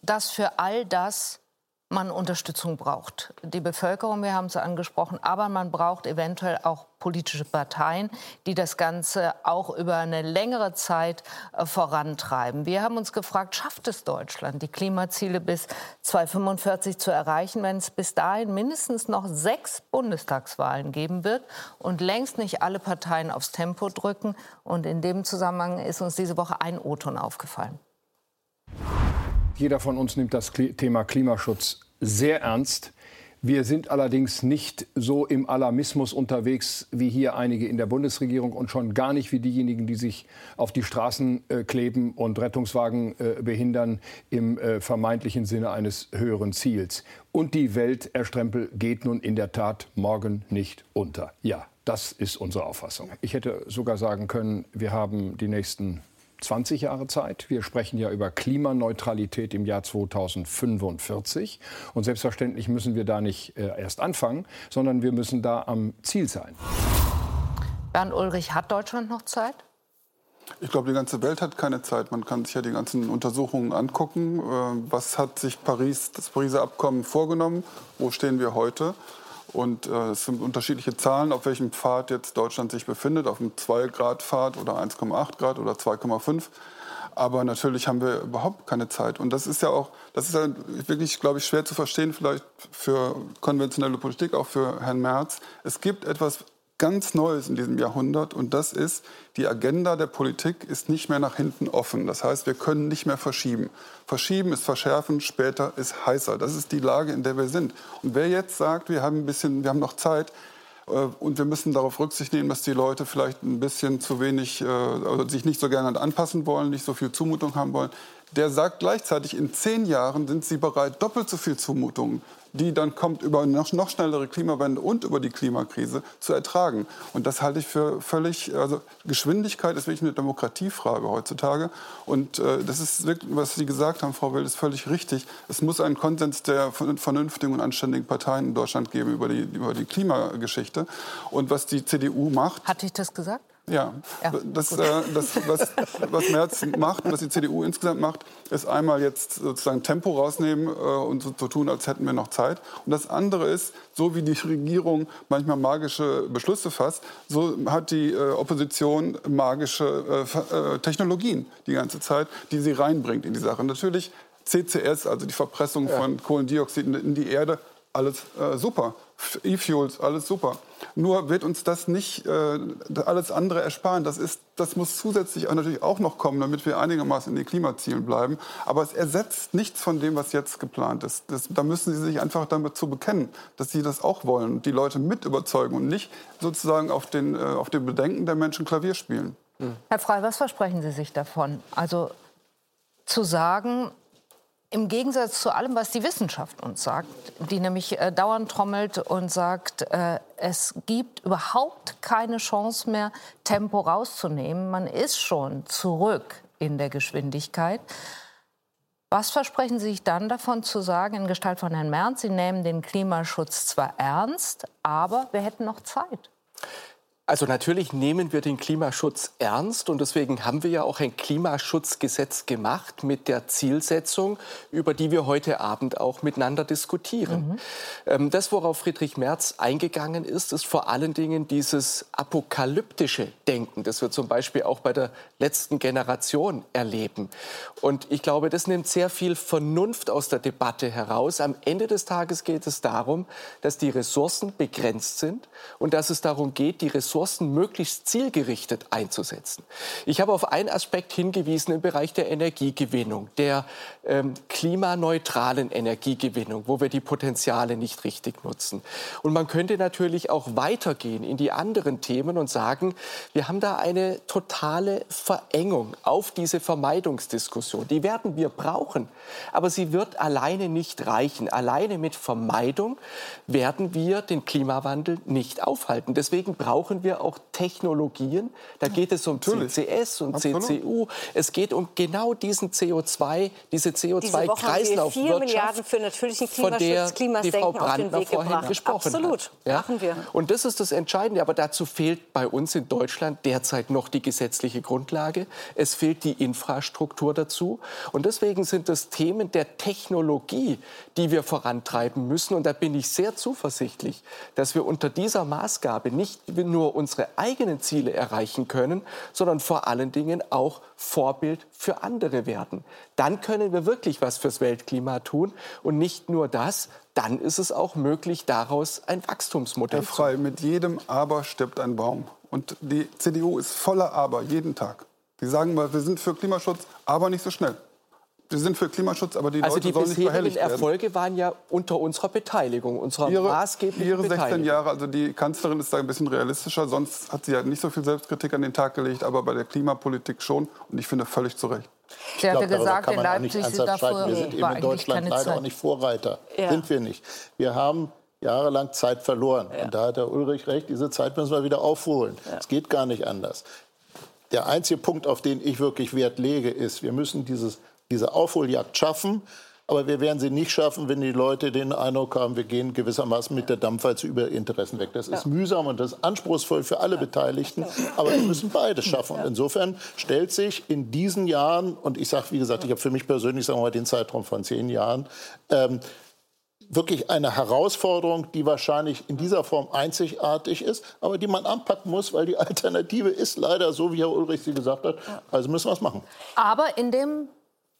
A: dass für all das man Unterstützung braucht. Die Bevölkerung, wir haben es angesprochen, aber man braucht eventuell auch politische Parteien, die das Ganze auch über eine längere Zeit äh, vorantreiben. Wir haben uns gefragt, schafft es Deutschland, die Klimaziele bis 2045 zu erreichen, wenn es bis dahin mindestens noch sechs Bundestagswahlen geben wird und längst nicht alle Parteien aufs Tempo drücken. Und in dem Zusammenhang ist uns diese Woche ein O-Ton aufgefallen.
H: Jeder von uns nimmt das Thema Klimaschutz sehr ernst. Wir sind allerdings nicht so im Alarmismus unterwegs wie hier einige in der Bundesregierung und schon gar nicht wie diejenigen, die sich auf die Straßen äh, kleben und Rettungswagen äh, behindern im äh, vermeintlichen Sinne eines höheren Ziels. Und die Welt, Herr Strempel, geht nun in der Tat morgen nicht unter. Ja, das ist unsere Auffassung. Ich hätte sogar sagen können, wir haben die nächsten 20 Jahre Zeit. Wir sprechen ja über Klimaneutralität im Jahr 2045. Und selbstverständlich müssen wir da nicht äh, erst anfangen, sondern wir müssen da am Ziel sein.
A: Bernd Ulrich, hat Deutschland noch Zeit?
F: Ich glaube, die ganze Welt hat keine Zeit. Man kann sich ja die ganzen Untersuchungen angucken. Äh, was hat sich Paris, das Pariser Abkommen vorgenommen? Wo stehen wir heute? Und äh, es sind unterschiedliche Zahlen, auf welchem Pfad jetzt Deutschland sich befindet, auf einem 2-Grad-Pfad oder 1,8 Grad oder 2,5. Aber natürlich haben wir überhaupt keine Zeit. Und das ist ja auch, das ist ja wirklich, glaube ich, schwer zu verstehen, vielleicht für konventionelle Politik, auch für Herrn Merz. Es gibt etwas ganz Neues in diesem Jahrhundert und das ist, die Agenda der Politik ist nicht mehr nach hinten offen. Das heißt, wir können nicht mehr verschieben. Verschieben ist verschärfen, später ist heißer. Das ist die Lage, in der wir sind. Und wer jetzt sagt, wir haben ein bisschen, wir haben noch Zeit, äh, und wir müssen darauf Rücksicht nehmen, dass die Leute vielleicht ein bisschen zu wenig, äh, sich nicht so gerne anpassen wollen, nicht so viel Zumutung haben wollen. Der sagt gleichzeitig, in zehn Jahren sind sie bereit, doppelt so viel Zumutungen die dann kommt über noch, noch schnellere Klimawende und über die Klimakrise zu ertragen. Und das halte ich für völlig, also Geschwindigkeit ist wirklich eine Demokratiefrage heutzutage. Und äh, das ist wirklich, was Sie gesagt haben, Frau Wild, ist völlig richtig. Es muss einen Konsens der vernünftigen und anständigen Parteien in Deutschland geben über die, über die Klimageschichte. Und was die CDU macht.
A: Hatte ich das gesagt?
F: Ja, ja das, äh, das, was, was Merz macht und was die CDU insgesamt macht, ist einmal jetzt sozusagen Tempo rausnehmen äh, und so, so tun, als hätten wir noch Zeit. Und das andere ist, so wie die Regierung manchmal magische Beschlüsse fasst, so hat die äh, Opposition magische äh, äh, Technologien die ganze Zeit, die sie reinbringt in die Sache. Natürlich CCS, also die Verpressung ja. von Kohlendioxid in die Erde, alles äh, super E-Fuels, alles super. Nur wird uns das nicht äh, alles andere ersparen. Das, ist, das muss zusätzlich natürlich auch noch kommen, damit wir einigermaßen in den Klimazielen bleiben. Aber es ersetzt nichts von dem, was jetzt geplant ist. Das, da müssen Sie sich einfach damit zu bekennen, dass Sie das auch wollen und die Leute mit überzeugen und nicht sozusagen auf den, äh, auf den Bedenken der Menschen Klavier spielen.
A: Herr Frey, was versprechen Sie sich davon? Also zu sagen, im Gegensatz zu allem, was die Wissenschaft uns sagt, die nämlich äh, dauernd trommelt und sagt, äh, es gibt überhaupt keine Chance mehr, Tempo rauszunehmen. Man ist schon zurück in der Geschwindigkeit. Was versprechen Sie sich dann davon zu sagen, in Gestalt von Herrn Merz, Sie nehmen den Klimaschutz zwar ernst, aber wir hätten noch Zeit?
C: Also natürlich nehmen wir den Klimaschutz ernst und deswegen haben wir ja auch ein Klimaschutzgesetz gemacht mit der Zielsetzung, über die wir heute Abend auch miteinander diskutieren. Mhm. Ähm, das, worauf Friedrich Merz eingegangen ist, ist vor allen Dingen dieses apokalyptische Denken, das wir zum Beispiel auch bei der letzten Generation erleben. Und ich glaube, das nimmt sehr viel Vernunft aus der Debatte heraus. Am Ende des Tages geht es darum, dass die Ressourcen begrenzt sind und dass es darum geht, die Ressourcen Ressourcen möglichst zielgerichtet einzusetzen. Ich habe auf einen Aspekt hingewiesen im Bereich der Energiegewinnung, der ähm, klimaneutralen Energiegewinnung, wo wir die Potenziale nicht richtig nutzen. Und man könnte natürlich auch weitergehen in die anderen Themen und sagen, wir haben da eine totale Verengung auf diese Vermeidungsdiskussion. Die werden wir brauchen, aber sie wird alleine nicht reichen. Alleine mit Vermeidung werden wir den Klimawandel nicht aufhalten. Deswegen brauchen wir wir auch Technologien. Da geht es um Natürlich. CCS und Absolut. CCU. Es geht um genau diesen CO2, diese CO2-Kreislaufwirtschaft,
D: diese Milliarden für natürlichen Klimaschutz,
C: von der die Frau Brandner vorhin
D: gebracht.
C: gesprochen
D: Absolut.
C: Ja? Machen wir. Und das ist das Entscheidende. Aber dazu fehlt bei uns in Deutschland derzeit noch die gesetzliche Grundlage. Es fehlt die Infrastruktur dazu. Und deswegen sind das Themen der Technologie, die wir vorantreiben müssen. Und da bin ich sehr zuversichtlich, dass wir unter dieser Maßgabe nicht nur unsere eigenen Ziele erreichen können, sondern vor allen Dingen auch Vorbild für andere werden. Dann können wir wirklich was fürs Weltklima tun und nicht nur das, dann ist es auch möglich, daraus ein Wachstumsmodell
F: Herr Frei, mit jedem Aber stirbt ein Baum. Und die CDU ist voller Aber jeden Tag. Die sagen mal, wir sind für Klimaschutz, aber nicht so schnell wir sind für Klimaschutz, aber die
C: also
F: Leute
C: die
F: sollen nicht verhelligt
C: werden. Erfolge waren ja unter unserer Beteiligung, unserer
F: ihre,
C: maßgeblichen
F: ihre 16 Jahre, also die Kanzlerin ist da ein bisschen realistischer, sonst hat sie ja nicht so viel Selbstkritik an den Tag gelegt, aber bei der Klimapolitik schon und ich finde völlig zu Recht.
A: Sie hatte gesagt, in Leipzig
E: sind dafür, Wir sind eben in Deutschland leider Zeit. auch nicht Vorreiter. Ja. Sind wir nicht. Wir haben jahrelang Zeit verloren. Ja. Und da hat der Ulrich recht, diese Zeit müssen wir wieder aufholen. Es ja. geht gar nicht anders. Der einzige Punkt, auf den ich wirklich Wert lege, ist, wir müssen dieses diese Aufholjagd schaffen. Aber wir werden sie nicht schaffen, wenn die Leute den Eindruck haben, wir gehen gewissermaßen mit der Dampfwalze über Interessen weg. Das ist ja. mühsam und das ist anspruchsvoll für alle Beteiligten. Aber wir müssen beides schaffen. Und insofern stellt sich in diesen Jahren, und ich sage, wie gesagt, ich habe für mich persönlich sagen wir mal, den Zeitraum von zehn Jahren, ähm, wirklich eine Herausforderung, die wahrscheinlich in dieser Form einzigartig ist, aber die man anpacken muss, weil die Alternative ist leider so, wie Herr Ulrich sie gesagt hat. Also müssen wir es machen.
A: Aber in dem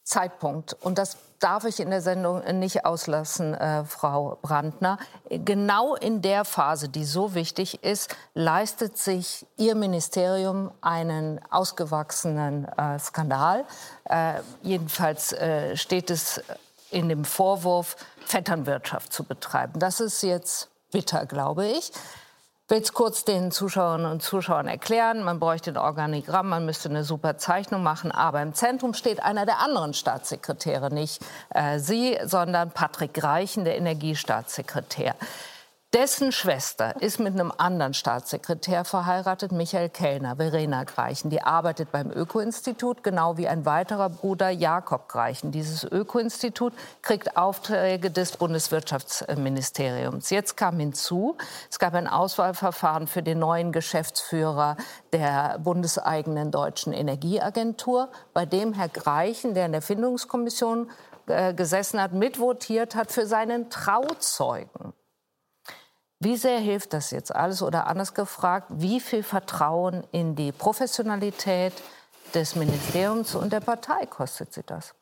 A: Zeitpunkt, und das darf ich in der Sendung nicht auslassen, äh, Frau Brandner, genau in der Phase, die so wichtig ist, leistet sich Ihr Ministerium einen ausgewachsenen äh, Skandal. Äh, jedenfalls äh, steht es in dem Vorwurf, Vetternwirtschaft zu betreiben. Das ist jetzt bitter, glaube ich will es kurz den Zuschauerinnen und Zuschauern erklären. Man bräuchte ein Organigramm, man müsste eine super Zeichnung machen. Aber im Zentrum steht einer der anderen Staatssekretäre, nicht äh, Sie, sondern Patrick Reichen, der Energiestaatssekretär. Dessen Schwester ist mit einem anderen Staatssekretär verheiratet, Michael Kellner, Verena Greichen. Die arbeitet beim Öko-Institut, genau wie ein weiterer Bruder Jakob Greichen. Dieses Öko-Institut kriegt Aufträge des Bundeswirtschaftsministeriums. Jetzt kam hinzu, es gab ein Auswahlverfahren für den neuen Geschäftsführer der bundeseigenen deutschen Energieagentur, bei dem Herr Greichen, der in der Findungskommission äh, gesessen hat, mitvotiert hat für seinen Trauzeugen. Wie sehr hilft das jetzt alles? Oder anders gefragt, wie viel Vertrauen in die Professionalität des Ministeriums und der Partei kostet Sie das?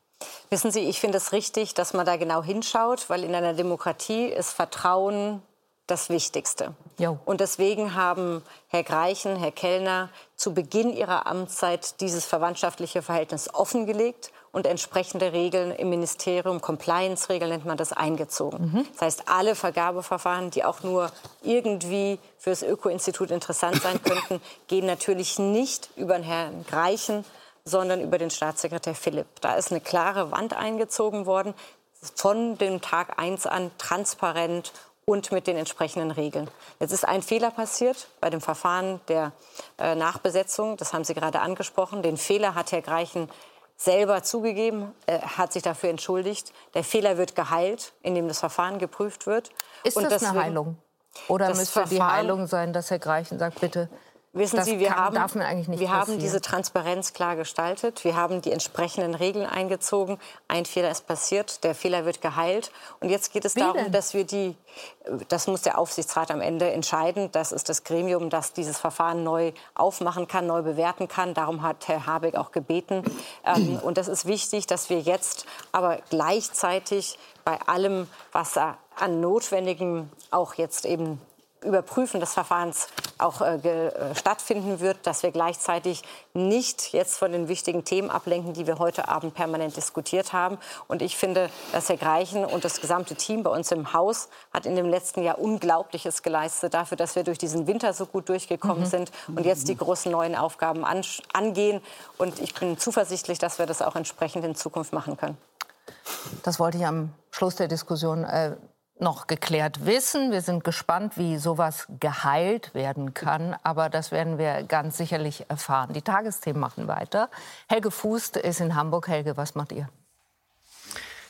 D: Wissen Sie, ich finde es richtig, dass man da genau hinschaut, weil in einer Demokratie ist Vertrauen das Wichtigste. Jo. Und deswegen haben Herr Greichen, Herr Kellner zu Beginn ihrer Amtszeit dieses verwandtschaftliche Verhältnis offengelegt und entsprechende Regeln im Ministerium, Compliance-Regeln nennt man das, eingezogen. Mhm. Das heißt, alle Vergabeverfahren, die auch nur irgendwie für das Öko-Institut interessant sein könnten, gehen natürlich nicht über den Herrn Greichen, sondern über den Staatssekretär Philipp. Da ist eine klare Wand eingezogen worden, von dem Tag 1 an transparent und mit den entsprechenden Regeln. Jetzt ist ein Fehler passiert bei dem Verfahren der äh, Nachbesetzung. Das haben Sie gerade angesprochen. Den Fehler hat Herr Greichen selber zugegeben, er hat sich dafür entschuldigt. Der Fehler wird geheilt, indem das Verfahren geprüft wird.
A: Ist und das eine Heilung? Oder müsste Verfahren, die Heilung sein, dass Herr Greichen sagt, bitte,
D: Wissen das Sie, wir, kann, haben, wir haben diese Transparenz klar gestaltet. Wir haben die entsprechenden Regeln eingezogen. Ein Fehler ist passiert, der Fehler wird geheilt. Und jetzt geht es Wie darum, denn? dass wir die, das muss der Aufsichtsrat am Ende entscheiden. Das ist das Gremium, das dieses Verfahren neu aufmachen kann, neu bewerten kann. Darum hat Herr Habeck auch gebeten. Ähm, und das ist wichtig, dass wir jetzt aber gleichzeitig bei allem, was an Notwendigen auch jetzt eben Überprüfen des Verfahrens auch äh, äh, stattfinden wird, dass wir gleichzeitig nicht jetzt von den wichtigen Themen ablenken, die wir heute Abend permanent diskutiert haben. Und ich finde, dass Herr Greichen und das gesamte Team bei uns im Haus hat in dem letzten Jahr Unglaubliches geleistet dafür, dass wir durch diesen Winter so gut durchgekommen mhm. sind und jetzt die großen neuen Aufgaben an, angehen. Und ich bin zuversichtlich, dass wir das auch entsprechend in Zukunft machen können.
A: Das wollte ich am Schluss der Diskussion äh, noch geklärt wissen. Wir sind gespannt, wie sowas geheilt werden kann. Aber das werden wir ganz sicherlich erfahren. Die Tagesthemen machen weiter. Helge Fußt ist in Hamburg. Helge, was macht ihr?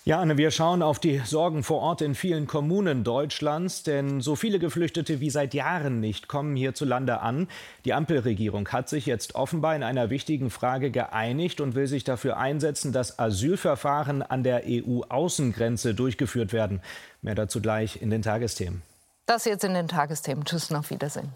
I: Ja, Anne, wir schauen auf die Sorgen vor Ort in vielen Kommunen Deutschlands, denn so viele Geflüchtete wie seit Jahren nicht kommen hierzulande an. Die Ampelregierung hat sich jetzt offenbar in einer wichtigen Frage geeinigt und will sich dafür einsetzen, dass Asylverfahren an der EU-Außengrenze durchgeführt werden. Mehr dazu gleich in den Tagesthemen.
A: Das jetzt in den Tagesthemen. Tschüss, auf Wiedersehen.